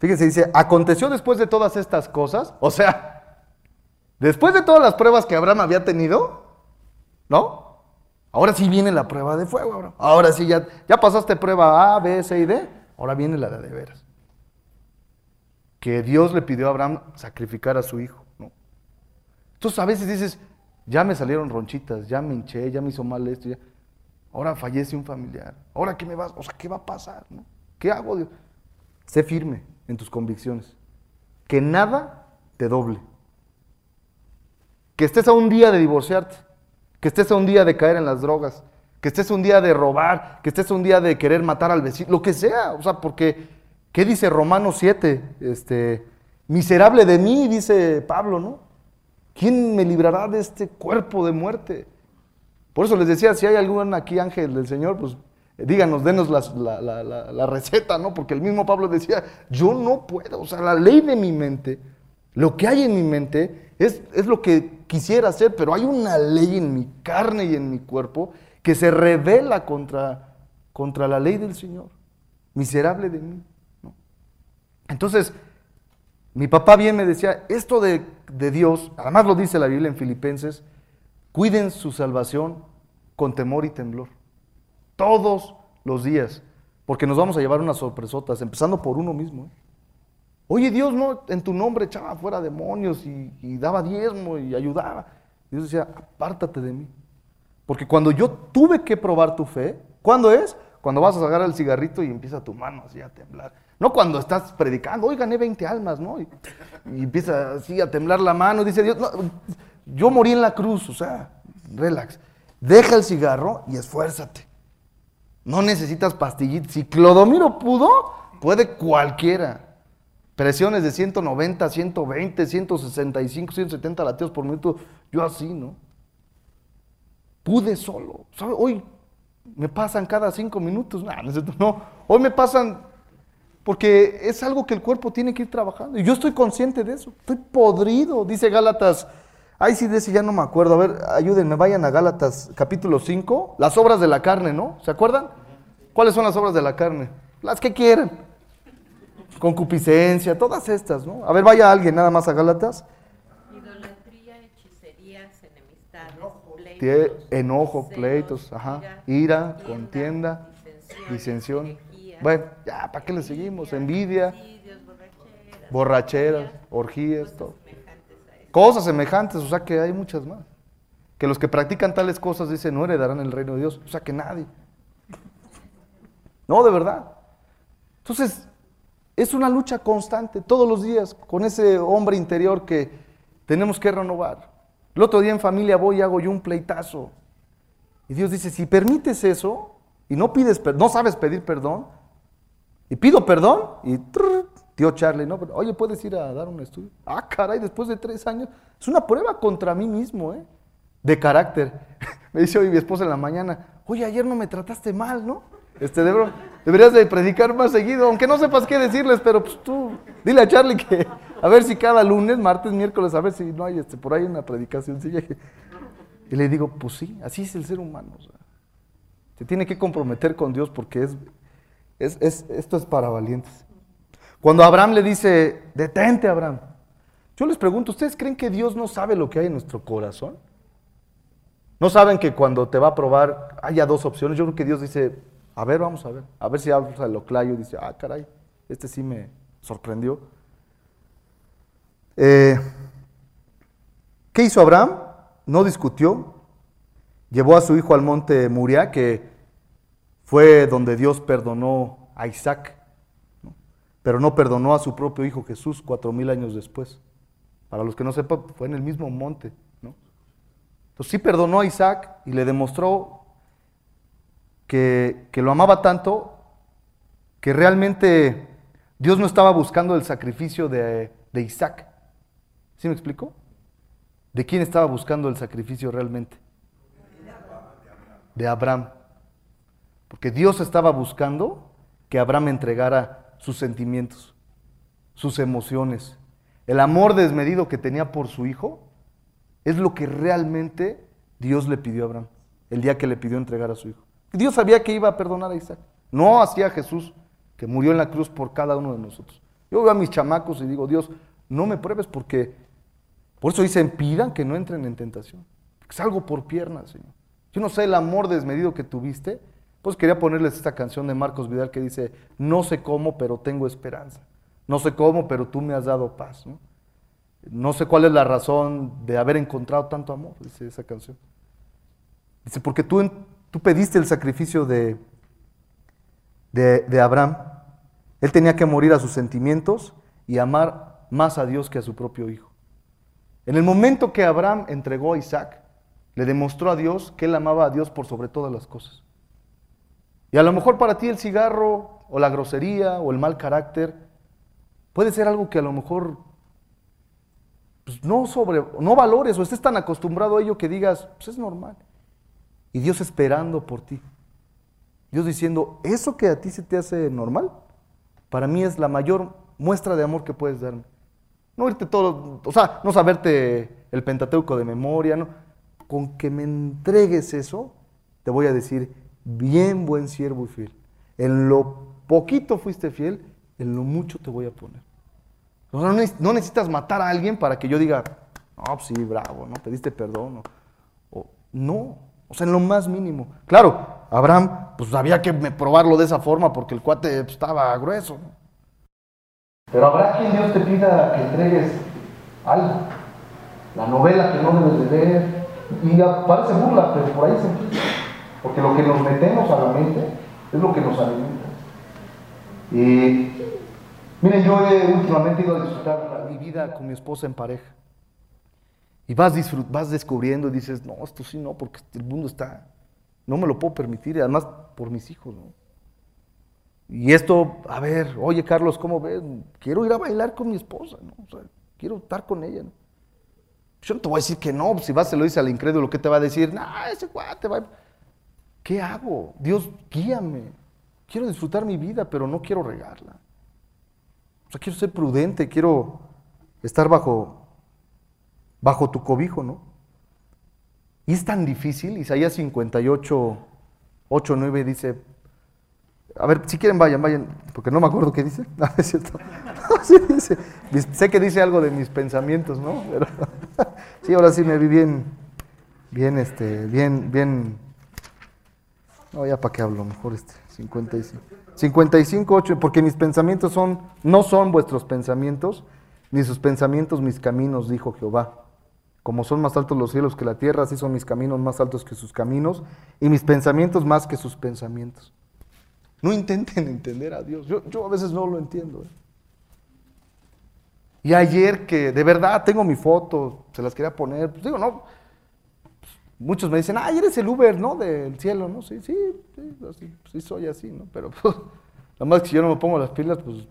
[SPEAKER 1] fíjense, dice, aconteció después de todas estas cosas, o sea, después de todas las pruebas que Abraham había tenido, ¿no? Ahora sí viene la prueba de fuego, Abraham. Ahora sí, ya, ya pasaste prueba A, B, C y D, ahora viene la de veras. Que Dios le pidió a Abraham sacrificar a su hijo, ¿no? Entonces a veces dices, ya me salieron ronchitas, ya me hinché, ya me hizo mal esto. Ahora fallece un familiar. Ahora qué me vas, o sea, ¿qué va a pasar? no? ¿Qué hago, Dios? Sé firme en tus convicciones. Que nada te doble. Que estés a un día de divorciarte, que estés a un día de caer en las drogas, que estés a un día de robar, que estés a un día de querer matar al vecino, lo que sea, o sea, porque ¿Qué dice Romanos 7? Este, miserable de mí, dice Pablo, ¿no? ¿Quién me librará de este cuerpo de muerte? Por eso les decía, si hay algún aquí ángel del Señor, pues díganos, denos la, la- la- receta, ¿no? Porque el mismo Pablo decía, yo no puedo, o sea, la ley de mi mente, lo que hay en mi mente es, es lo que quisiera hacer, pero hay una ley en mi carne y en mi cuerpo que se revela contra, contra la ley del Señor. Miserable de mí. Entonces, mi papá bien me decía, esto de, de Dios, además lo dice la Biblia en Filipenses, cuiden su salvación con temor y temblor. Todos los días. Porque nos vamos a llevar unas sorpresotas, empezando por uno mismo. ¿eh? Oye, Dios no en tu nombre echaba fuera demonios y, daba diezmo y ayudaba. Dios decía, apártate de mí. Porque cuando yo tuve que probar tu fe, ¿cuándo es? Cuando vas a sacar el cigarrito y empieza tu mano así a temblar. No cuando estás predicando, hoy gané 20 almas, ¿no? Y, empieza así a temblar la mano dice Dios, no, yo morí en la cruz, o sea, relax. Deja el cigarro y esfuérzate. No necesitas pastillitas. Si Clodomiro pudo, puede cualquiera. Presiones de 190, 120, 165, 170 latidos por minuto. Yo así, ¿no? Pude solo. Hoy me pasan cada cinco minutos. No. Hoy me pasan porque es algo que el cuerpo tiene que ir trabajando. Y yo estoy consciente de eso. Estoy podrido, dice Gálatas. Ay, sí, de ese ya no me acuerdo. A ver, ayúdenme, vayan a Gálatas capítulo 5. Las obras de la carne, ¿no? ¿Se acuerdan? ¿Cuáles son las obras de la carne? Las que quieran. Concupiscencia, todas estas, ¿no? A ver, vaya alguien nada más a Gálatas.
[SPEAKER 5] Idolatría, hechicerías, enemistades, pleitos,
[SPEAKER 1] enojo, pleitos, ajá, ira, contienda,
[SPEAKER 5] disensión,
[SPEAKER 1] Bueno, ya, ¿para qué le seguimos? Envidia,
[SPEAKER 5] borracheras,
[SPEAKER 1] borracheras,
[SPEAKER 5] orgías,
[SPEAKER 1] todo. Cosas semejantes, o sea que hay muchas más. Que los que practican tales cosas dicen no heredarán el reino de Dios, o sea que nadie. No, de verdad. Entonces, es una lucha constante todos los días con ese hombre interior que tenemos que renovar. El otro día en familia voy y hago yo un pleitazo. Y Dios dice, si permites eso y no pides, no sabes pedir perdón, y pido perdón, y trrr, tío Charlie, ¿no? Oye, ¿puedes ir a dar un estudio? Ah, caray, después de tres años. Es una prueba contra mí mismo, ¿eh? De carácter. Me dice hoy mi esposa en la mañana, oye, ayer no me trataste mal, ¿no? Este, deberías de predicar más seguido, aunque no sepas qué decirles, pero pues tú, dile a Charlie que a ver si cada lunes, martes, miércoles, a ver si no hay este, por ahí una predicación. Y le digo, pues sí, así es el ser humano. se tiene que comprometer con Dios porque es, es, es- esto es para valientes. Cuando Abraham le dice, detente Abraham, yo les pregunto, ¿ustedes creen que Dios no sabe lo que hay en nuestro corazón? ¿No saben que cuando te va a probar haya dos opciones? Yo creo que Dios dice, a ver, vamos a ver, a ver si habla el oclayo y dice, ah, caray, este sí me sorprendió. Eh, ¿Qué hizo Abraham? No discutió, llevó a su hijo al monte Muriah, que fue donde Dios perdonó a Isaac. Pero no perdonó a su propio hijo Jesús cuatro mil años después. Para los que no sepan, fue en el mismo monte. ¿no? Entonces sí perdonó a Isaac y le demostró que, que lo amaba tanto que realmente Dios no estaba buscando el sacrificio de, de Isaac. ¿Sí me explico? ¿De quién estaba buscando el sacrificio realmente? De Abraham. Porque Dios estaba buscando que Abraham entregara sus sentimientos, sus emociones, el amor desmedido que tenía por su hijo, es lo que realmente Dios le pidió a Abraham, el día que le pidió entregar a su hijo. Dios sabía que iba a perdonar a Isaac, no hacía Jesús, que murió en la cruz por cada uno de nosotros. Yo veo a mis chamacos y digo, Dios, no me pruebes porque, por eso dicen, pidan que no entren en tentación. Salgo por piernas, Señor. Yo no sé el amor desmedido que tuviste, pues quería ponerles esta canción de Marcos Vidal que dice, no sé cómo, pero tengo esperanza. No sé cómo, pero tú me has dado paz. ¿no? Sé cuál es la razón de haber encontrado tanto amor, dice esa canción. Dice, porque tú, tú pediste el sacrificio de, de, de Abraham. Él tenía que morir a sus sentimientos y amar más a Dios que a su propio hijo. En el momento que Abraham entregó a Isaac, le demostró a Dios que él amaba a Dios por sobre todas las cosas. Y a lo mejor para ti el cigarro o la grosería o el mal carácter puede ser algo que a lo mejor pues, no, sobre, no valores o estés tan acostumbrado a ello que digas, pues es normal. Y Dios esperando por ti. Dios diciendo, eso que a ti se te hace normal, para mí es la mayor muestra de amor que puedes darme. No irte todo, o sea, no saberte el Pentateuco de memoria. Con que me entregues eso, te voy a decir, bien buen siervo y fiel. En lo poquito fuiste fiel, en lo mucho te voy a poner. O sea, no neces- no necesitas matar a alguien para que yo diga, no, pues sí, bravo, ¿no? Pediste perdón. o- no, o sea, en lo más mínimo. Claro, Abraham, pues había que probarlo de esa forma porque el cuate pues, estaba grueso. Pero habrá quien Dios te pida que entregues algo. La novela que no debes de leer. Y ya parece burla, pero por ahí se. Porque lo que nos metemos a la mente es lo que nos alimenta. Y miren, yo he últimamente ido a disfrutar mi vida con mi esposa en pareja. Y vas, vas descubriendo y dices, no, esto sí no, porque el mundo está, no me lo puedo permitir, y además por mis hijos, ¿no? Y esto, a ver, oye Carlos, ¿cómo ves? Quiero ir a bailar con mi esposa, ¿no? O sea, quiero estar con ella, ¿no? Yo no te voy a decir que no, si vas se lo dices al incrédulo, ¿qué te va a decir? Nah, ese cuate va. ¿Qué hago? Dios, guíame. Quiero disfrutar mi vida, pero no quiero regarla. O sea, quiero ser prudente, quiero estar bajo, bajo tu cobijo, ¿no? Y es tan difícil, Isaías 58, 8, 9 dice, a ver, si quieren vayan, vayan, porque no me acuerdo qué dice. No, es cierto. Sé que dice algo de mis pensamientos, ¿no? Sí, ahora sí me vi bien, bien, este, bien, bien. No, ya para qué hablo, mejor este, 55. 55, 8, porque mis pensamientos son, no son vuestros pensamientos, ni sus pensamientos mis caminos, dijo Jehová. Como son más altos los cielos que la tierra, así son mis caminos más altos que sus caminos, y mis pensamientos más que sus pensamientos. No intenten entender a Dios. Yo, yo a veces no lo entiendo. ¿eh? Y ayer que de verdad tengo mi foto, se las quería poner, pues digo, no. Muchos me dicen, ay, eres el Uber, ¿no? Del cielo, ¿no? Sí, sí, sí, sí soy así, ¿no? Pero pues, nada más que si yo no me pongo las pilas, pues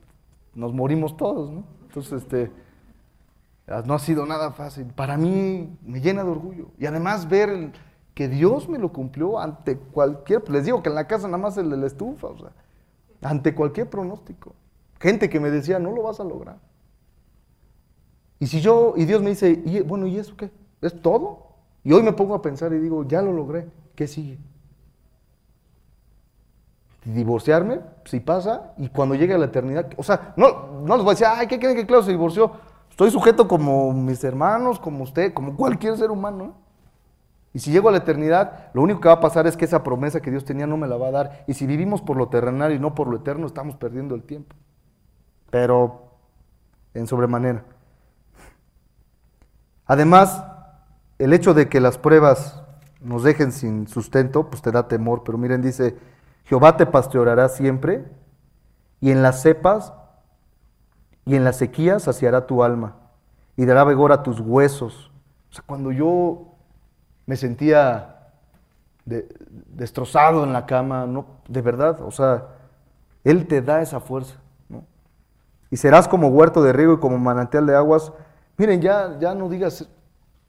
[SPEAKER 1] nos morimos todos, ¿no? Entonces, este, ah, no ha sido nada fácil. Para mí me llena de orgullo. Y además ver que Dios me lo cumplió ante cualquier, les digo que en la casa nada más el de la estufa, o sea, ante cualquier pronóstico. Gente que me decía, no lo vas a lograr. Y si yo, y Dios me dice, bueno, ¿y eso qué? ¿Es todo? Y hoy me pongo a pensar y digo, ya lo logré, ¿qué sigue? Divorciarme, si pasa, y cuando llegue a la eternidad, o sea, no, no les voy a decir, ay, ¿qué creen que Claudio se divorció? Estoy sujeto como mis hermanos, como usted, como cualquier ser humano. Y si llego a la eternidad, lo único que va a pasar es que esa promesa que Dios tenía no me la va a dar. Y si vivimos por lo terrenal y no por lo eterno, estamos perdiendo el tiempo. Pero en sobremanera. Además, el hecho de que las pruebas nos dejen sin sustento, pues te da temor. Pero miren, dice, Jehová te pastoreará siempre, y en las cepas y en la sequía saciará tu alma, y dará vigor a tus huesos. O sea, cuando yo me sentía de- destrozado en la cama, no, de verdad, o sea, Él te da esa fuerza. Y serás como huerto de riego y como manantial de aguas. Miren, ya, ya no digas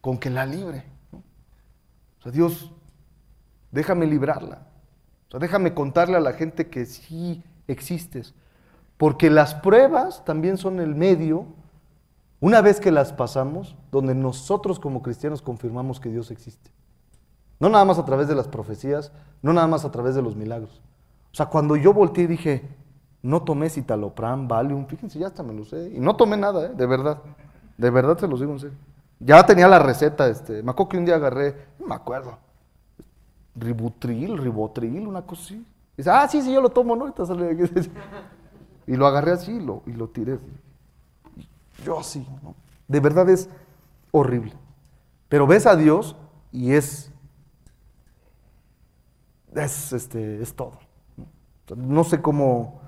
[SPEAKER 1] con que la libre. O sea, Dios, déjame librarla. O sea, déjame contarle a la gente que sí existes. Porque las pruebas también son el medio, una vez que las pasamos, donde nosotros como cristianos confirmamos que Dios existe. No nada más a través de las profecías, no nada más a través de los milagros. O sea, cuando yo volteé y dije, no tomé citalopram, Valium, fíjense, ya hasta me lo sé. Y no tomé nada, ¿eh? de verdad. De verdad se los digo en serio. Ya tenía la receta, este, me acuerdo que un día agarré, no me acuerdo, ributril, ribotril, una cosa así. Dice, ah, sí, sí, yo lo tomo, ¿no? Y lo agarré así y lo, y lo tiré. Yo así, ¿no? De verdad es horrible. Pero ves a Dios y es, es, este, es todo. ¿no? Sé cómo...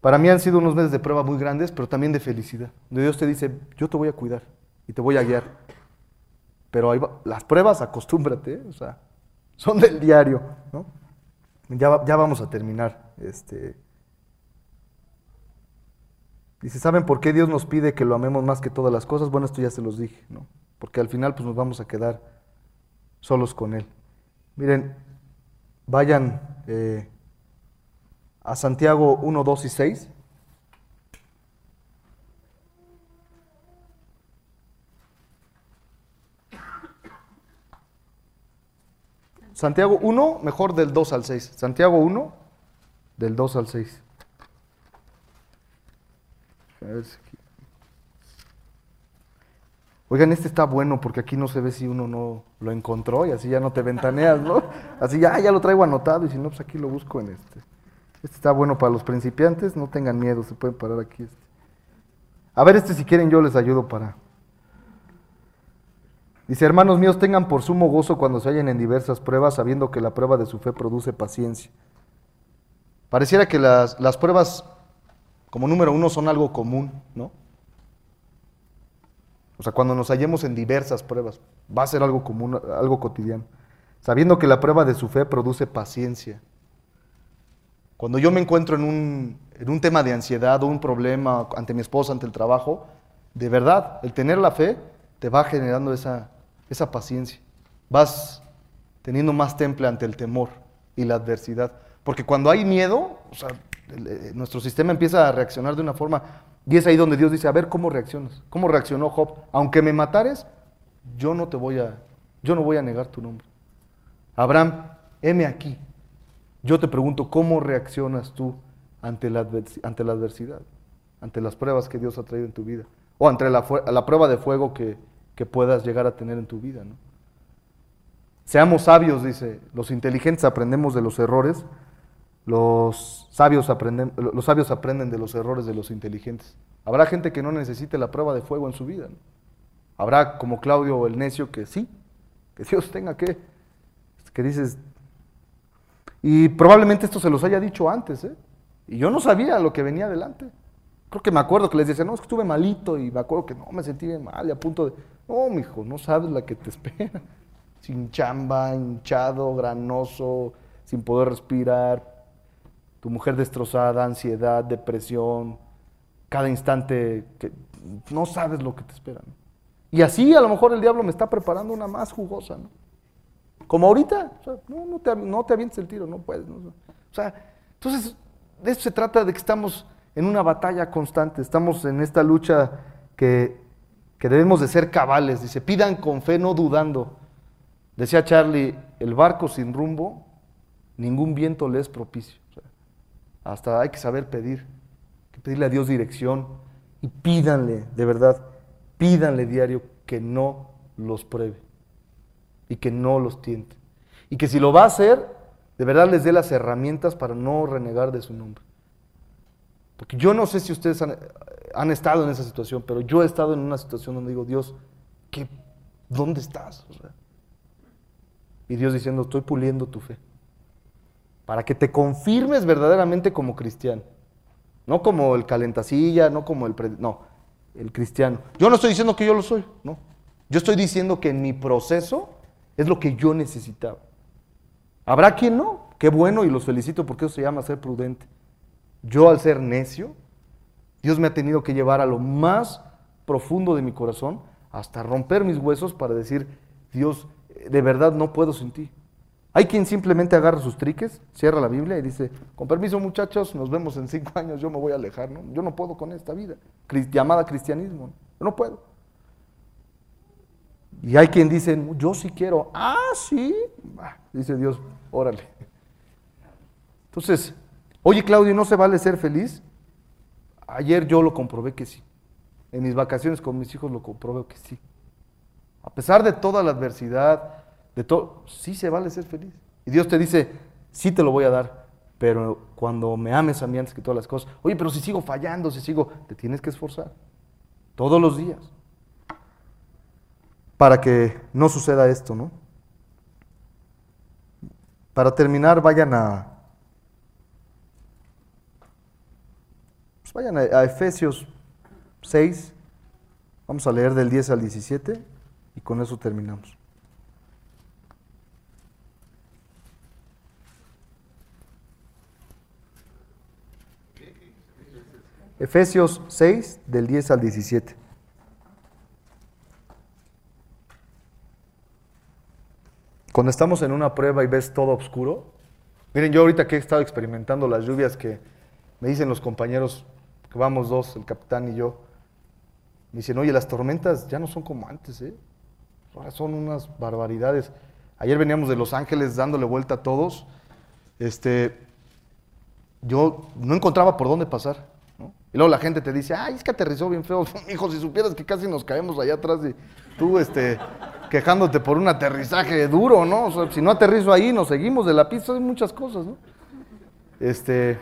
[SPEAKER 1] Para mí han sido unos meses de prueba muy grandes, pero también de felicidad. Dios te dice, yo te voy a cuidar y te voy a guiar. Pero ahí va, las pruebas, acostúmbrate, o sea, son del diario, ¿no? Ya, ya vamos a terminar. Este. Dice, ¿saben por qué Dios nos pide que lo amemos más que todas las cosas? Bueno, esto ya se los dije, ¿no? Porque al final pues nos vamos a quedar solos con Él. Miren, vayan eh, a Santiago 1, 2 y 6. Santiago 1, mejor del 2 al 6. Santiago 1, del 2 al 6. A ver si aquí- Oigan, este está bueno porque aquí no se ve si uno no lo encontró y así ya no te ventaneas, ¿no? Así ya, ya lo traigo anotado y si no, pues aquí lo busco en este. Este está bueno para los principiantes, no tengan miedo, se pueden parar aquí. Este. A ver, este si quieren yo les ayudo para... Dice, hermanos míos, tengan por sumo gozo cuando se hallen en diversas pruebas, sabiendo que la prueba de su fe produce paciencia. Pareciera que las, las pruebas, como número uno, son algo común, ¿no? O sea, cuando nos hallemos en diversas pruebas, va a ser algo común, algo cotidiano. Sabiendo que la prueba de su fe produce paciencia. Cuando yo me encuentro en un, en un tema de ansiedad o un problema ante mi esposa, ante el trabajo, de verdad, el tener la fe te va generando esa, esa paciencia. Vas teniendo más temple ante el temor y la adversidad. Porque cuando hay miedo, el- eh, nuestro sistema empieza a reaccionar de una forma, y es ahí donde Dios dice, a ver cómo reaccionas, cómo reaccionó Job. Aunque me matares, yo no te voy a, yo no voy a negar tu nombre. Abraham, heme aquí. Yo te pregunto, ¿cómo reaccionas tú ante la, ante la adversidad? Ante las pruebas que Dios ha traído en tu vida. O ante la, la prueba de fuego que, que puedas llegar a tener en tu vida. ¿no? Seamos sabios, dice. Los inteligentes aprendemos de los errores. Los sabios, aprenden, los sabios aprenden de los errores de los inteligentes. Habrá gente que no necesite la prueba de fuego en su vida. Habrá como Claudio el necio que sí, que Dios tenga que, que dices, y probablemente esto se los haya dicho antes, ¿eh? Y yo no sabía lo que venía adelante. Creo que me acuerdo que les decía, no, es que estuve malito y me acuerdo que no, me sentí bien mal y a punto de, no, mijo, no sabes la que te espera. Sin chamba, hinchado, granoso, sin poder respirar, tu mujer destrozada, ansiedad, depresión, cada instante que no sabes lo que te espera. Y así a lo mejor el diablo me está preparando una más jugosa, ¿no? Como ahorita, o sea, no, no, te, no te avientes el tiro, no puedes. O sea, entonces, de eso se trata de que estamos en una batalla constante, estamos en esta lucha que, que debemos de ser cabales. Dice, pidan con fe, no dudando. Decía Charlie, el barco sin rumbo, ningún viento le es propicio. Hasta hay que saber pedir, hay que pedirle a Dios dirección y pídanle, de verdad, pídanle diario que no los pruebe y que no los tiente. Y que si lo va a hacer, de verdad les dé las herramientas para no renegar de su nombre. Porque yo no sé si ustedes han, estado en esa situación, pero yo he estado en una situación donde digo, Dios, ¿qué, ¿dónde estás? Y Dios diciendo, estoy puliendo tu fe. Para que te confirmes verdaderamente como cristiano. No como el calentacilla, no como el... no, el cristiano. Yo no estoy diciendo que yo lo soy, no. Yo estoy diciendo que en mi proceso es lo que yo necesitaba. Habrá quien no, qué bueno y los felicito porque eso se llama ser prudente. Yo al ser necio, Dios me ha tenido que llevar a lo más profundo de mi corazón hasta romper mis huesos para decir, Dios, de verdad no puedo sin ti. Hay quien simplemente agarra sus triques, cierra la Biblia y dice, con permiso muchachos, nos vemos en cinco años, yo me voy a alejar, ¿no? Yo no puedo con esta vida, llamada cristianismo, yo no puedo. Y hay quien dice, yo sí quiero, ah, sí, dice Dios, órale. Entonces, oye Claudio, ¿no se vale ser feliz? Ayer yo lo comprobé que sí. En mis vacaciones con mis hijos lo comprobé que sí. A pesar de toda la adversidad, de todo, sí se vale ser feliz. Y Dios te dice, sí te lo voy a dar, pero cuando me ames a mí antes que todas las cosas, oye, pero si sigo fallando, si sigo, te tienes que esforzar. Todos los días. Para que no suceda esto, ¿no? Para terminar, vayan a. vayan a, a Efesios 6. Vamos a leer del 10 al 17 y con eso terminamos. Efesios 6, del 10 al 17. Cuando estamos en una prueba y ves todo oscuro, miren, yo ahorita que he estado experimentando las lluvias que me dicen los compañeros, que vamos dos, el capitán y yo, me dicen, oye, las tormentas ya no son como antes, ¿eh? Ahora son unas barbaridades. Ayer veníamos de Los Ángeles dándole vuelta a todos. Este, yo no encontraba por dónde pasar. ¿no? Y luego la gente te dice, ay, es que aterrizó bien feo. Hijo, si supieras que casi nos caemos allá atrás y tú este, quejándote por un aterrizaje duro, ¿no? O sea, si no aterrizo ahí, nos seguimos de la pista, hay muchas cosas, ¿no? Este,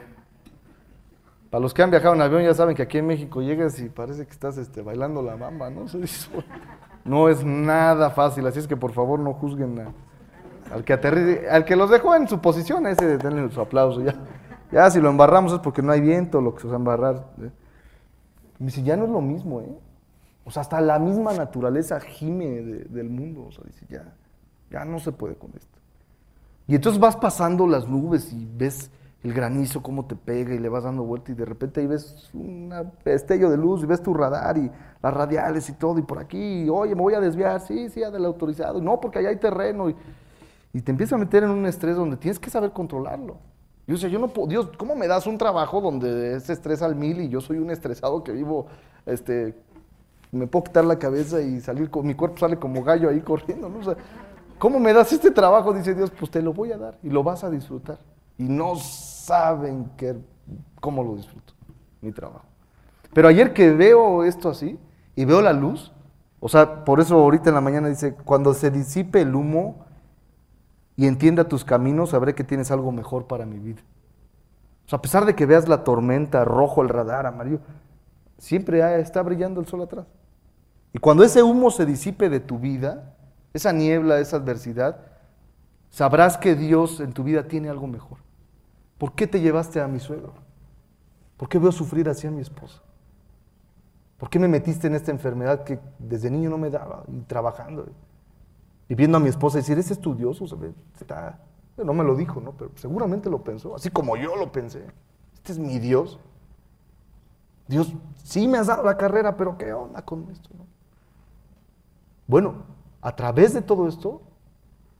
[SPEAKER 1] para los que han viajado en avión ya saben que aquí en México llegas y parece que estás este, bailando la bamba, ¿no? No es nada fácil, así es que por favor no juzguen al que aterrice, al que los dejó en su posición, ese denle su aplauso. Ya, ya si lo embarramos es porque no hay viento, lo que se va a embarrar. ¿eh? Me dice, ya no es lo mismo, ¿eh? O sea, hasta la misma naturaleza gime de- del mundo. O sea, dice, ya, ya no se puede con esto. Y entonces vas pasando las nubes y ves el granizo cómo te pega y le vas dando vuelta y de repente ahí ves un destello de luz y ves tu radar y las radiales y todo y por aquí, oye, me voy a desviar, sí, sí, del autorizado, no, porque allá hay terreno y, y te empieza a meter en un estrés donde tienes que saber controlarlo. Yo decía, yo no puedo, Dios, ¿cómo me das un trabajo donde es estrés al mil y yo soy un estresado que vivo, este, me puedo quitar la cabeza y salir, con, mi cuerpo sale como gallo ahí corriendo, ¿no? O sea, ¿cómo me das este trabajo? Dice Dios, pues te lo voy a dar y lo vas a disfrutar. Y no saben qué, cómo lo disfruto, mi trabajo. Pero ayer que veo esto así y veo la luz, o sea, por eso ahorita en la mañana dice, cuando se disipe el humo y entienda tus caminos, sabré que tienes algo mejor para mi vida. O sea, a pesar de que veas la tormenta, rojo el radar, amarillo, siempre está brillando el sol atrás. Y cuando ese humo se disipe de tu vida, esa niebla, esa adversidad, sabrás que Dios en tu vida tiene algo mejor. ¿Por qué te llevaste a mi suegro? ¿Por qué veo sufrir así a mi esposa? ¿Por qué me metiste en esta enfermedad que desde niño no me daba y trabajando? Y viendo a mi esposa decir, es estudioso, ¿sabes? Está... No me lo dijo, ¿no? Pero seguramente lo pensó, así como yo lo pensé. Este es mi Dios. Dios, sí me has dado la carrera, pero ¿qué onda con esto? no? Bueno, a través de todo esto,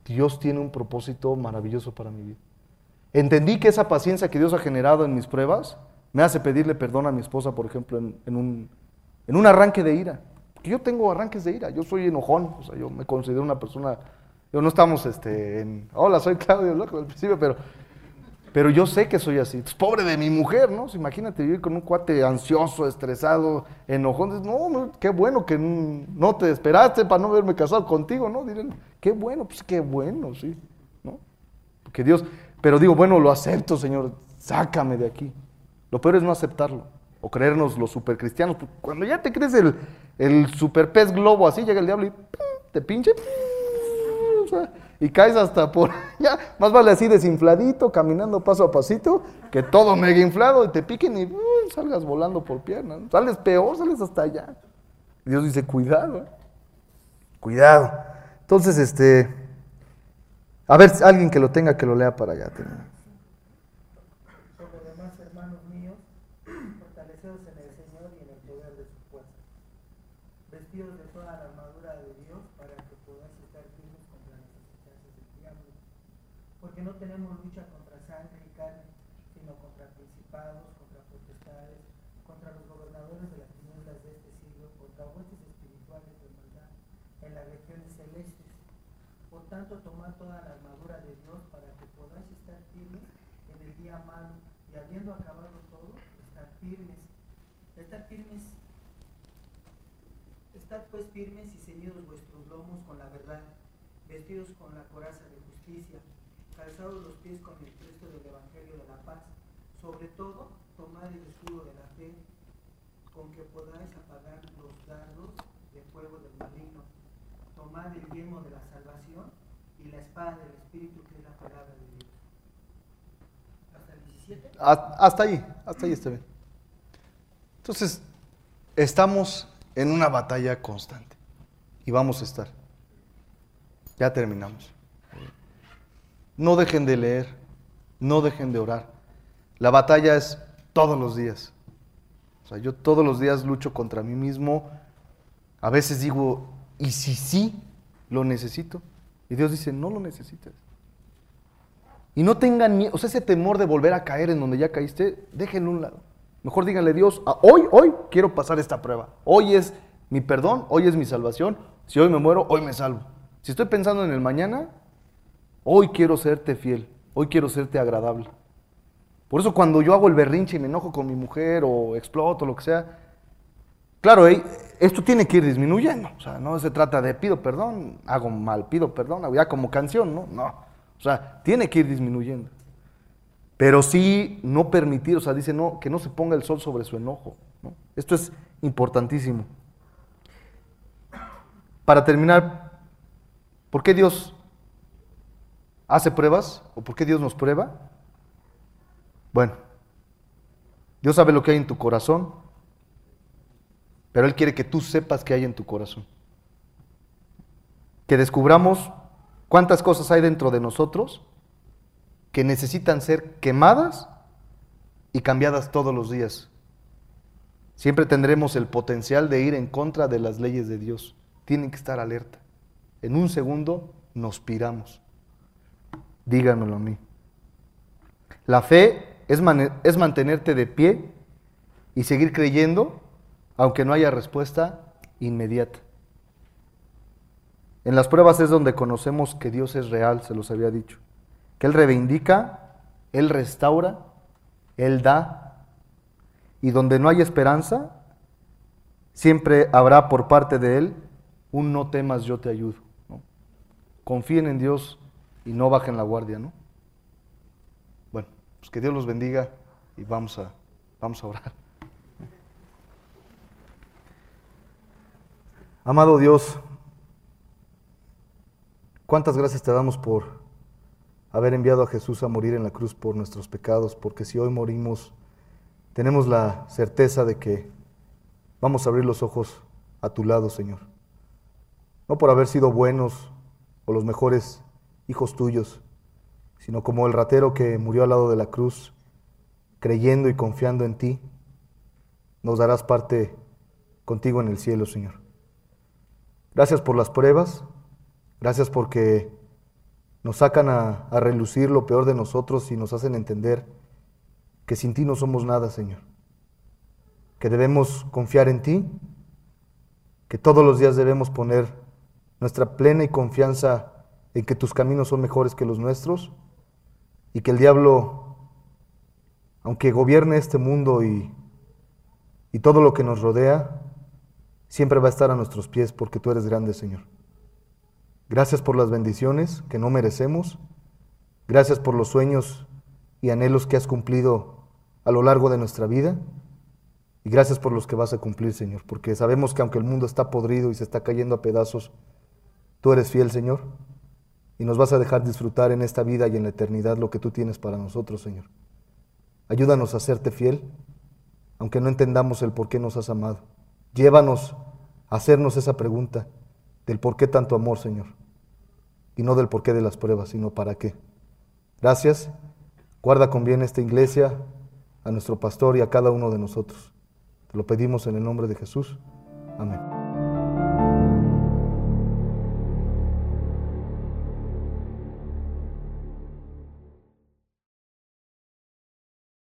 [SPEAKER 1] Dios tiene un propósito maravilloso para mi vida. Entendí que esa paciencia que Dios ha generado en mis pruebas me hace pedirle perdón a mi esposa, por ejemplo, en, un, en un arranque de ira. Porque yo tengo arranques de ira, yo soy enojón, o sea, yo me considero una persona, yo no estamos este, en, hola, soy Claudio Loco al principio, pero, pero yo sé que soy así. Entonces, pobre de mi mujer, ¿no? Imagínate vivir con un cuate ansioso, estresado, enojón. No, no, qué bueno que no te esperaste para no haberme casado contigo, ¿no? Dirán, qué bueno, pues qué bueno, sí, ¿no? Porque Dios, pero digo, bueno, lo acepto, Señor, sácame de aquí. Lo peor es no aceptarlo o creernos los supercristianos. porque Cuando ya te crees el, el super pez globo así, llega el diablo y te pinche y caes hasta por ya más vale así desinfladito, caminando paso a pasito, que todo mega inflado y te piquen y salgas volando por piernas. Sales peor, sales hasta allá. Dios dice, cuidado, ¿eh? cuidado. Entonces, este, a ver, alguien que lo tenga, que lo lea para allá.
[SPEAKER 4] Por lo demás, hermanos míos, fortaleceos en el Señor y en el poder de su fuerza. Vestidos de toda la armadura de Dios para que podáis estar firmes contra las acechanzas del diablo. Porque no tenemos lucha contra sangre y carne, sino contra principados, contra potestades, contra los gobernadores de las tinieblas de este siglo, contra huestes espirituales de maldad en las regiones celestes. Por tanto, tomad toda la armadura de Dios para que podáis estar firmes en el día malo y habiendo acabado todo, estar firmes. Estar firmes. Estad pues firmes y ceñidos vuestros lomos con la verdad, vestidos con la coraza de justicia, calzados los pies con el presto del Evangelio de la paz. Sobre todo, tomad el escudo de la fe, con que podáis apagar los dardos de fuego del maligno. Tomad el yelmo de la salvación y la espada del Espíritu, que es la palabra de Dios. Hasta el 17.
[SPEAKER 1] Hasta hasta ahí, hasta ahí está bien. Entonces, estamos en una batalla constante y vamos a estar. Ya terminamos. No dejen de leer, no dejen de orar. La batalla es todos los días. O sea, yo todos los días lucho contra mí mismo. A veces digo, ¿y si sí lo necesito? Y Dios dice, no lo necesites. Y no tengan miedo, o sea, ese temor de volver a caer en donde ya caíste, déjenlo a un lado. Mejor díganle, Dios, "Ah, hoy, hoy quiero pasar esta prueba. Hoy es mi perdón, hoy es mi salvación. Si hoy me muero, hoy me salvo. Si estoy pensando en el mañana, hoy quiero serte fiel, hoy quiero serte agradable. Por eso cuando yo hago el berrinche y me enojo con mi mujer o exploto, lo que sea, claro, esto tiene que ir disminuyendo. O sea, no se trata de pido perdón, hago mal, pido perdón, ya como canción, ¿no? No. O sea, tiene que ir disminuyendo. Pero sí no permitir, o sea, dice no, que no se ponga el sol sobre su enojo. ¿no? Esto es importantísimo. Para terminar, ¿por qué Dios hace pruebas? ¿O por qué Dios nos prueba? Bueno, Dios sabe lo que hay en tu corazón, pero Él quiere que tú sepas qué hay en tu corazón. Que descubramos cuántas cosas hay dentro de nosotros que necesitan ser quemadas y cambiadas todos los días. Siempre tendremos el potencial de ir en contra de las leyes de Dios. Tienen que estar alerta. En un segundo nos piramos. Díganmelo a mí. La fe es, es mantenerte de pie y seguir creyendo aunque no haya respuesta inmediata. En las pruebas es donde conocemos que Dios es real, se los había dicho. Que Él reivindica, Él restaura, Él da. Y donde no hay esperanza, siempre habrá por parte de Él un no temas, yo te ayudo. Confíen en Dios y no bajen la guardia, ¿no? Bueno, pues que Dios los bendiga y vamos a, vamos a orar. Amado Dios, cuántas gracias te damos por haber enviado a Jesús a morir en la cruz por nuestros pecados, porque si hoy morimos, tenemos la certeza de que vamos a abrir los ojos a tu lado, Señor. No por haber sido buenos o los mejores hijos tuyos, sino como el ratero que murió al lado de la cruz, creyendo y confiando en ti, nos darás parte contigo en el cielo, Señor. Gracias por las pruebas, gracias porque nos sacan a, relucir lo peor de nosotros y nos hacen entender que sin ti no somos nada, Señor. Que debemos confiar en ti, que todos los días debemos poner nuestra plena y confianza en que tus caminos son mejores que los nuestros y que el diablo, aunque gobierne este mundo y, y todo lo que nos rodea, siempre va a estar a nuestros pies porque tú eres grande, Señor. Gracias por las bendiciones que no merecemos. Gracias por los sueños y anhelos que has cumplido a lo largo de nuestra vida. Y gracias por los que vas a cumplir, Señor, porque sabemos que aunque el mundo está podrido y se está cayendo a pedazos, tú eres fiel, Señor, y nos vas a dejar disfrutar en esta vida y en la eternidad lo que tú tienes para nosotros, Señor. Ayúdanos a serte fiel, aunque no entendamos el por qué nos has amado. Llévanos a hacernos esa pregunta del por qué tanto amor, Señor. Y no del por qué de las pruebas, sino para qué. Gracias. Guarda con bien esta iglesia, a nuestro pastor y a cada uno de nosotros. Te lo pedimos en el nombre de Jesús. Amén.